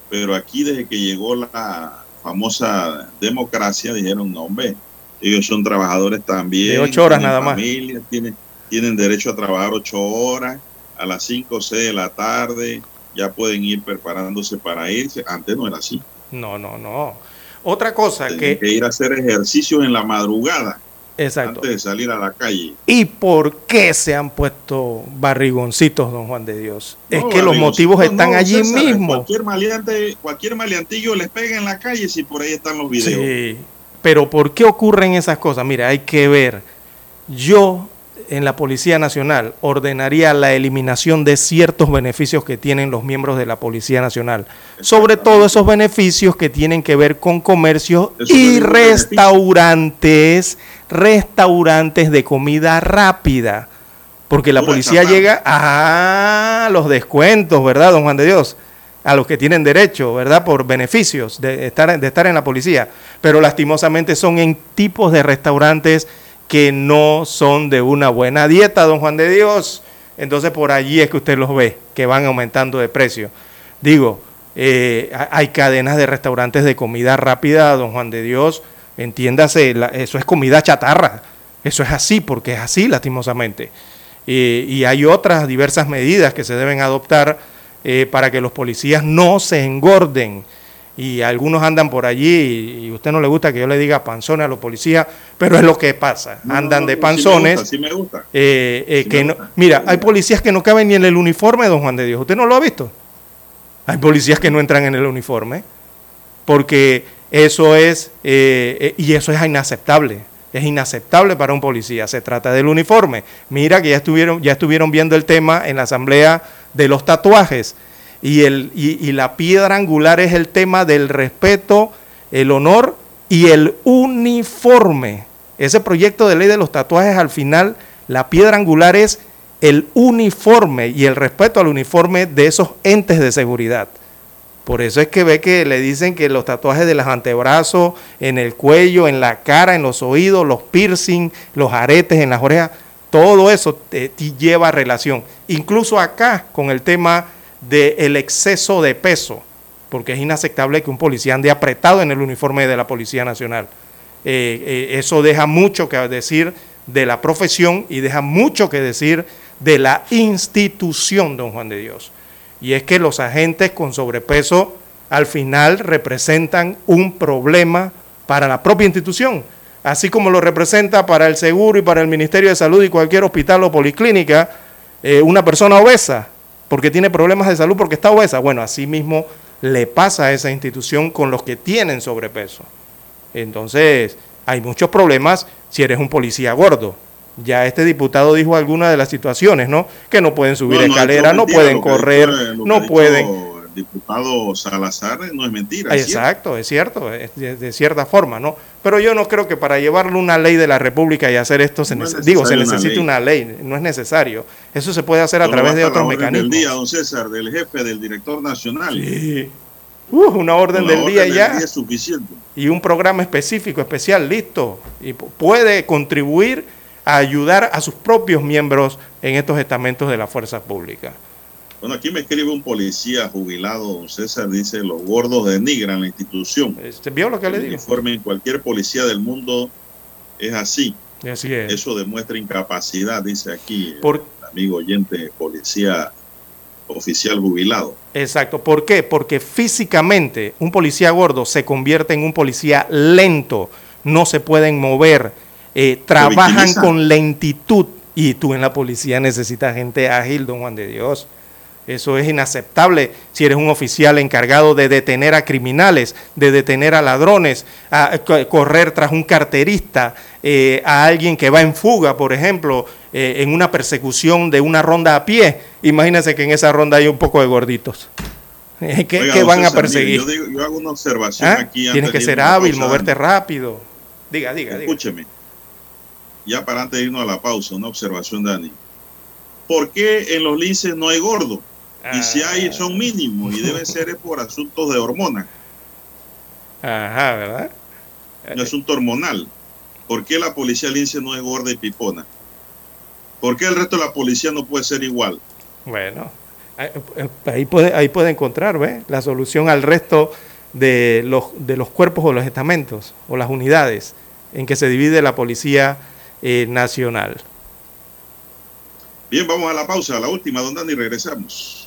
Pero aquí, desde que llegó la famosa democracia, dijeron: no, hombre, ellos son trabajadores también. De 8 horas nada más. Tienen, tienen derecho a trabajar 8 horas, a las 5 o 6 de la tarde ya pueden ir preparándose para irse. Antes no era así. No, no, no. Otra cosa que... que ir a hacer ejercicios en la madrugada. Exacto. Antes de salir a la calle. ¿Y por qué se han puesto barrigoncitos, don Juan de Dios? es que los motivos están allí mismo. Cualquier maleante, cualquier maleantillo les pega en la calle si por ahí están los videos. Sí, pero ¿por qué ocurren esas cosas? Mira, hay que ver. Yo en la Policía Nacional ordenaría la eliminación de ciertos beneficios que tienen los miembros de la Policía Nacional, sobre todo esos beneficios que tienen que ver con comercios y restaurantes, restaurantes de comida rápida, porque la policía llega a los descuentos, ¿verdad, don Juan de Dios? a los que tienen derecho, ¿verdad? Por beneficios de estar, de estar en la policía. Pero lastimosamente son en tipos de restaurantes que no son de una buena dieta, don Juan de Dios. Entonces por allí es que usted los ve, que van aumentando de precio. Digo, eh, hay cadenas de restaurantes de comida rápida, don Juan de Dios, entiéndase, eso es comida chatarra, eso es así, porque es así lastimosamente. y hay otras diversas medidas que se deben adoptar eh, para que los policías no se engorden y algunos andan por allí y, usted no le gusta que yo le diga panzones a los policías, pero es lo que pasa, andan de panzones. Sí me gusta, eh, eh, que no, mira, hay policías que no caben ni en el uniforme, don Juan de Dios, ¿usted no lo ha visto? Hay policías que no entran en el uniforme, porque eso es, eh, y eso es inaceptable, es inaceptable para un policía, se trata del uniforme. Mira que ya estuvieron, ya estuvieron viendo el tema en la asamblea de los tatuajes y, el, y, la piedra angular es el tema del respeto, el honor y el uniforme. Ese proyecto de ley de los tatuajes al final, la piedra angular es el uniforme y el respeto al uniforme de esos entes de seguridad. Por eso es que ve que le dicen que los tatuajes de los antebrazos, en el cuello, en la cara, en los oídos, los piercing, los aretes en las orejas, todo eso te lleva relación. Incluso acá con el tema del exceso de peso, porque es inaceptable que un policía ande apretado en el uniforme de la Policía Nacional. Eh, eh, eso deja mucho que decir de la profesión y deja mucho que decir de la institución, don Juan de Dios. Y es que los agentes con sobrepeso al final representan un problema para la propia institución, así como lo representa para el seguro y para el Ministerio de Salud y cualquier hospital o policlínica eh, una persona obesa porque tiene problemas de salud, porque está obesa. Bueno, así mismo le pasa a esa institución con los que tienen sobrepeso. Entonces, hay muchos problemas si eres un policía gordo. Ya este diputado dijo algunas de las situaciones, ¿no? Que no pueden subir escaleras, no pueden correr, no pueden diputado Salazar no es mentira. Exacto, es cierto, es de, cierta forma, ¿no? Pero yo no creo que para llevarle una ley de la República y hacer esto, se digo, se necesita una ley. no es necesario. Eso se puede hacer a través de otros mecanismos. Del día, don César, del jefe, del director nacional. Sí. una orden del día ya. es suficiente. Y un programa específico, especial, listo. Y puede contribuir a ayudar a sus propios miembros en estos estamentos de la fuerza pública. Bueno, aquí me escribe un policía jubilado, don César, dice, los gordos denigran la institución. ¿Se vio lo que le digo? informe en cualquier policía del mundo es así. Así es. Eso demuestra incapacidad, dice aquí el amigo oyente, policía oficial jubilado. Exacto. ¿Por qué? Porque físicamente un policía gordo se convierte en un policía lento, no se pueden mover, eh, trabajan con lentitud. Y tú en la policía necesitas gente ágil, don Juan de Dios. Eso es inaceptable si eres un oficial encargado de detener a criminales, de detener a ladrones, a correr tras un carterista, eh, a alguien que va en fuga, por ejemplo, eh, en una persecución de una ronda a pie. Imagínense que en esa ronda hay un poco de gorditos. ¿Qué, van a perseguir? yo, hago una observación ¿Ah? aquí. Tienes que ser hábil, moverte rápido. Diga, diga, Escúcheme. Ya para antes de irnos a la pausa, una observación, Dani. ¿Por qué en los linces no hay gordo? Y si hay, son mínimos y debe ser por asuntos de hormonas. Ajá, ¿verdad? Un asunto hormonal. ¿Por qué la policía lince no es gorda y pipona? ¿Por qué el resto de la policía no puede ser igual? Bueno, ahí puede, ahí puede encontrar ¿ve? la solución al resto de los, de los cuerpos o los estamentos o las unidades en que se divide la Policía eh, Nacional. Bien, vamos a la pausa, a la última, don Dani, regresamos.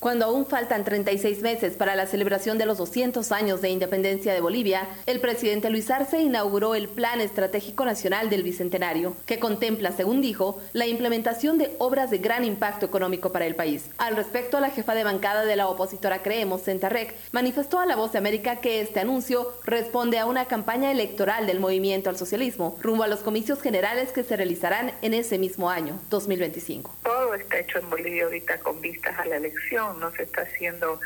Cuando aún faltan 36 meses para la celebración de los 200 años de independencia de Bolivia, el presidente Luis Arce inauguró el Plan Estratégico Nacional del Bicentenario, que contempla, según dijo, la implementación de obras de gran impacto económico para el país. Al respecto, la jefa de bancada de la opositora Creemos, Centarrec, manifestó a La Voz de América que este anuncio responde a una campaña electoral del movimiento al socialismo rumbo a los comicios generales que se realizarán en ese mismo año, 2025. Todo está hecho en Bolivia ahorita con vistas a la elección no se está haciendo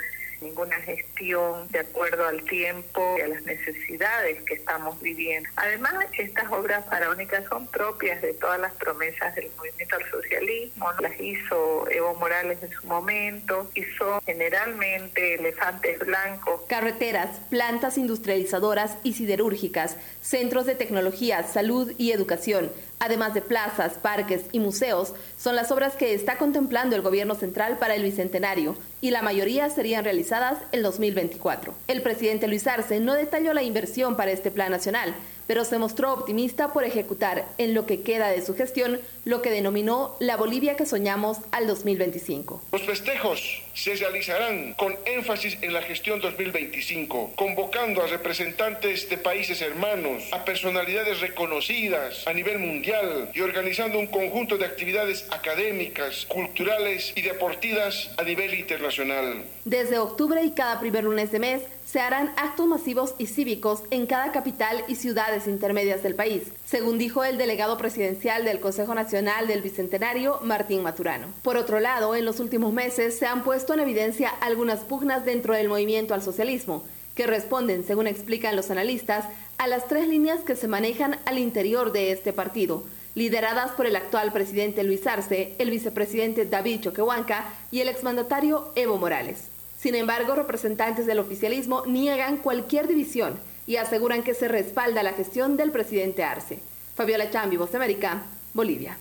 ninguna gestión de acuerdo al tiempo y a las necesidades que estamos viviendo. Además, estas obras faraónicas son propias de todas las promesas del movimiento al socialismo, las hizo Evo Morales en su momento y son generalmente elefantes blancos. Carreteras, plantas industrializadoras y siderúrgicas, centros de tecnología, salud y educación, además de plazas, parques y museos, son las obras que está contemplando el gobierno central para el Bicentenario y la mayoría serían realizadas en 2024. El presidente Luis Arce no detalló la inversión para este plan nacional, pero se mostró optimista por ejecutar en lo que queda de su gestión lo que denominó la Bolivia que soñamos al 2025. Los festejos se realizarán con énfasis en la gestión 2025, convocando a representantes de países hermanos, a personalidades reconocidas a nivel mundial y organizando un conjunto de actividades académicas, culturales y deportivas a nivel internacional. Desde octubre y cada primer lunes de mes, se harán actos masivos y cívicos en cada capital y ciudades intermedias del país, según dijo el delegado presidencial del Consejo Nacional del Bicentenario, Martín Maturano. Por otro lado, en los últimos meses se han puesto en evidencia algunas pugnas dentro del movimiento al socialismo, que responden, según explican los analistas, a las tres líneas que se manejan al interior de este partido, lideradas por el actual presidente Luis Arce, el vicepresidente David Choquehuanca y el exmandatario Evo Morales. Sin embargo, representantes del oficialismo niegan cualquier división y aseguran que se respalda la gestión del presidente Arce. Fabiola Chambi, Voz América, Bolivia.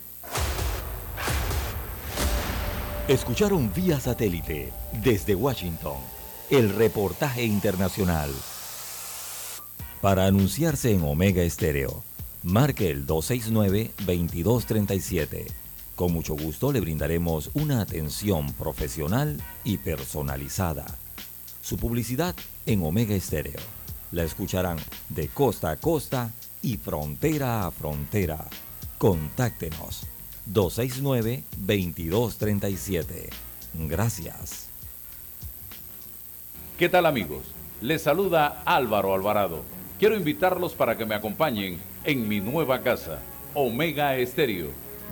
Escucharon vía satélite desde Washington el reportaje internacional. Para anunciarse en Omega Estéreo, marque el 269-2237. Con mucho gusto le brindaremos una atención profesional y personalizada. Su publicidad en Omega Estéreo. La escucharán de costa a costa y frontera a frontera. Contáctenos 269-2237. Gracias. ¿Qué tal amigos? Les saluda Álvaro Alvarado. Quiero invitarlos para que me acompañen en mi nueva casa, Omega Estéreo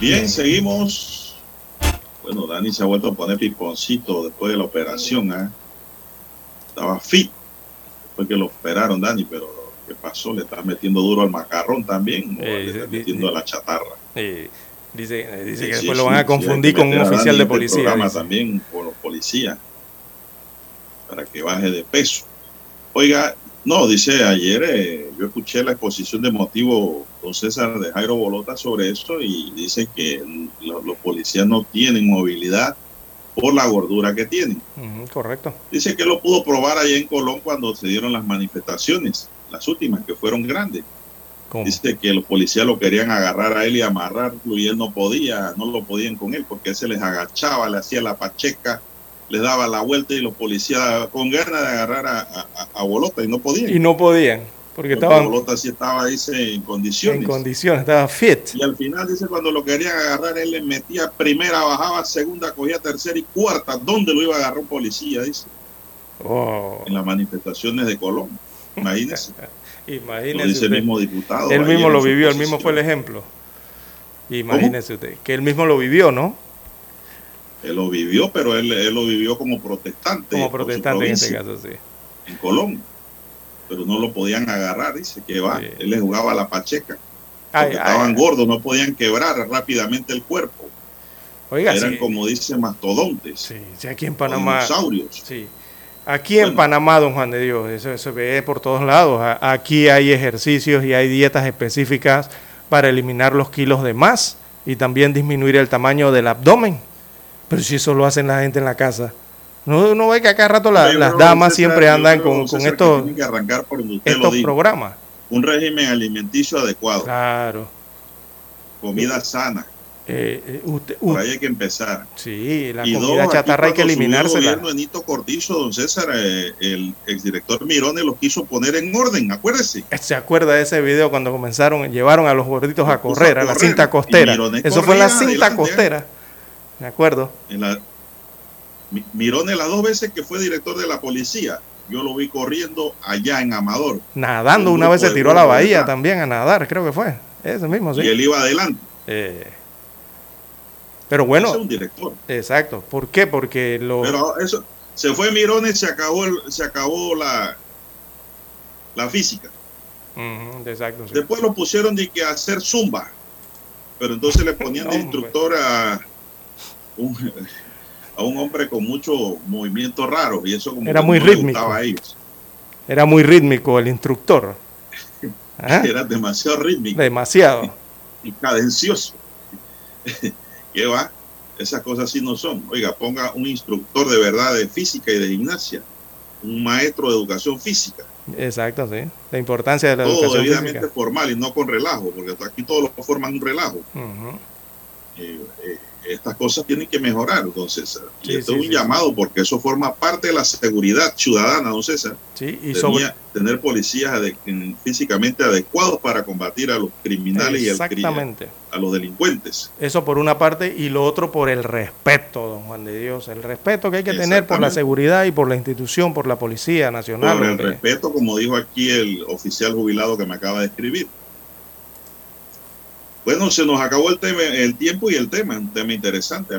Bien, seguimos. Bueno, Dani se ha vuelto a poner piponcito después de la operación. ¿eh? Estaba fit después que lo operaron, Dani, pero ¿qué pasó? Le está metiendo duro al macarrón también, o le está metiendo a la chatarra. dice, dice que después lo van a confundir con un oficial de policía. Programa también con los policías para que baje de peso. Oiga, no, dice ayer, eh, yo escuché la exposición de motivo don César de Jairo Bolota sobre eso y dice que los policías no tienen movilidad por la gordura que tienen. correcto. Dice que lo pudo probar allá en Colón cuando se dieron las manifestaciones, las últimas, que fueron grandes. Dice que los policías lo querían agarrar a él y amarrarlo y él no podía, no lo podían con él porque él se les agachaba, le hacía la pacheca, les daba la vuelta y los policías con ganas de agarrar a, a, a Bolota y no podían. Y no podían, porque estaban Bolota sí estaba, dice, en condiciones. en condiciones, estaba fit. Y al final, dice, cuando lo querían agarrar, él le metía primera, bajaba segunda, cogía tercera y cuarta. ¿Dónde lo iba a agarrar un policía? Dice. Oh. En las manifestaciones de Colón. Imagínese. Lo Imagínese el mismo diputado. Él ahí mismo lo vivió, él mismo fue el ejemplo. Imagínese usted, que él mismo lo vivió, ¿no? Él lo vivió, pero él, él lo vivió como protestante. Como protestante en este caso, sí. En Colón. Pero no lo podían agarrar, dice que va. Él le jugaba la pacheca. Ay, Porque ay, estaban ay. gordos, no podían quebrar rápidamente el cuerpo. Oiga, Eran sí. como dice mastodontes. Sí, sí, aquí en Panamá. dinosaurios. Sí. Aquí en Panamá, don Juan de Dios, eso se ve por todos lados. A- Aquí hay ejercicios y hay dietas específicas para eliminar los kilos de más y también disminuir el tamaño del abdomen. Pero si eso lo hacen la gente en la casa. No, no ve que acá rato la- Yo las damas César, siempre andan con, con que estos, que arrancar por lo estos programas. Un régimen alimenticio adecuado. Claro. Comida sana. Eh, eh, usted- Por ahí hay que empezar. sí, la Y comida dos, chatarra hay que eliminársela. El gobierno de Nito Cortizo, don César, eh, el exdirector Mirone los quiso poner en orden, acuérdese. ¿Se acuerda de ese video cuando comenzaron, llevaron a los gorditos a correr, a a la cinta costera? Mirones Eso fue en la cinta adelante, ¿eh? costera. Me acuerdo. En la, las dos veces que fue director de la policía, yo lo vi corriendo allá en Amador. Nadando, Un una vez se de tiró a la bahía también a nadar, creo que fue. Ese mismo, sí. Y él iba adelante. Eh, pero bueno, Ese es un director. exacto. ¿Por qué? Porque lo... Pero eso, se fue Mirone, se acabó, el- se acabó la, la física. Exacto. sí. Después lo pusieron de que hacer zumba. Pero entonces le ponían de instructor a un, a un hombre con mucho movimiento raro. Y eso como Era muy rítmico. a ellos. Era muy rítmico el instructor. ¿Ah? Era demasiado rítmico Demasiado. y cadencioso. ¿Qué va? Esas cosas así no son. Oiga, ponga un instructor de verdad de física y de gimnasia. Un maestro de educación física. Exacto, sí. La importancia de la Todo educación debidamente física. formal y no con relajo, porque aquí todos lo forman un relajo. Eh, eh, estas cosas tienen que mejorar, don César. Y esto sí, es un sí, llamado porque eso forma parte de la seguridad ciudadana, don César. Sí, y Tenía- sobre... tener policías físicamente adecuados para combatir a los criminales y al a los delincuentes. Eso por una parte y lo otro por el respeto, don Juan de Dios. El respeto que hay que tener por la seguridad y por la institución, por la Policía Nacional. Por el hombre. respeto, como dijo aquí el oficial jubilado que me acaba de escribir. Bueno, se nos acabó el tiempo y el tema, un tema interesante.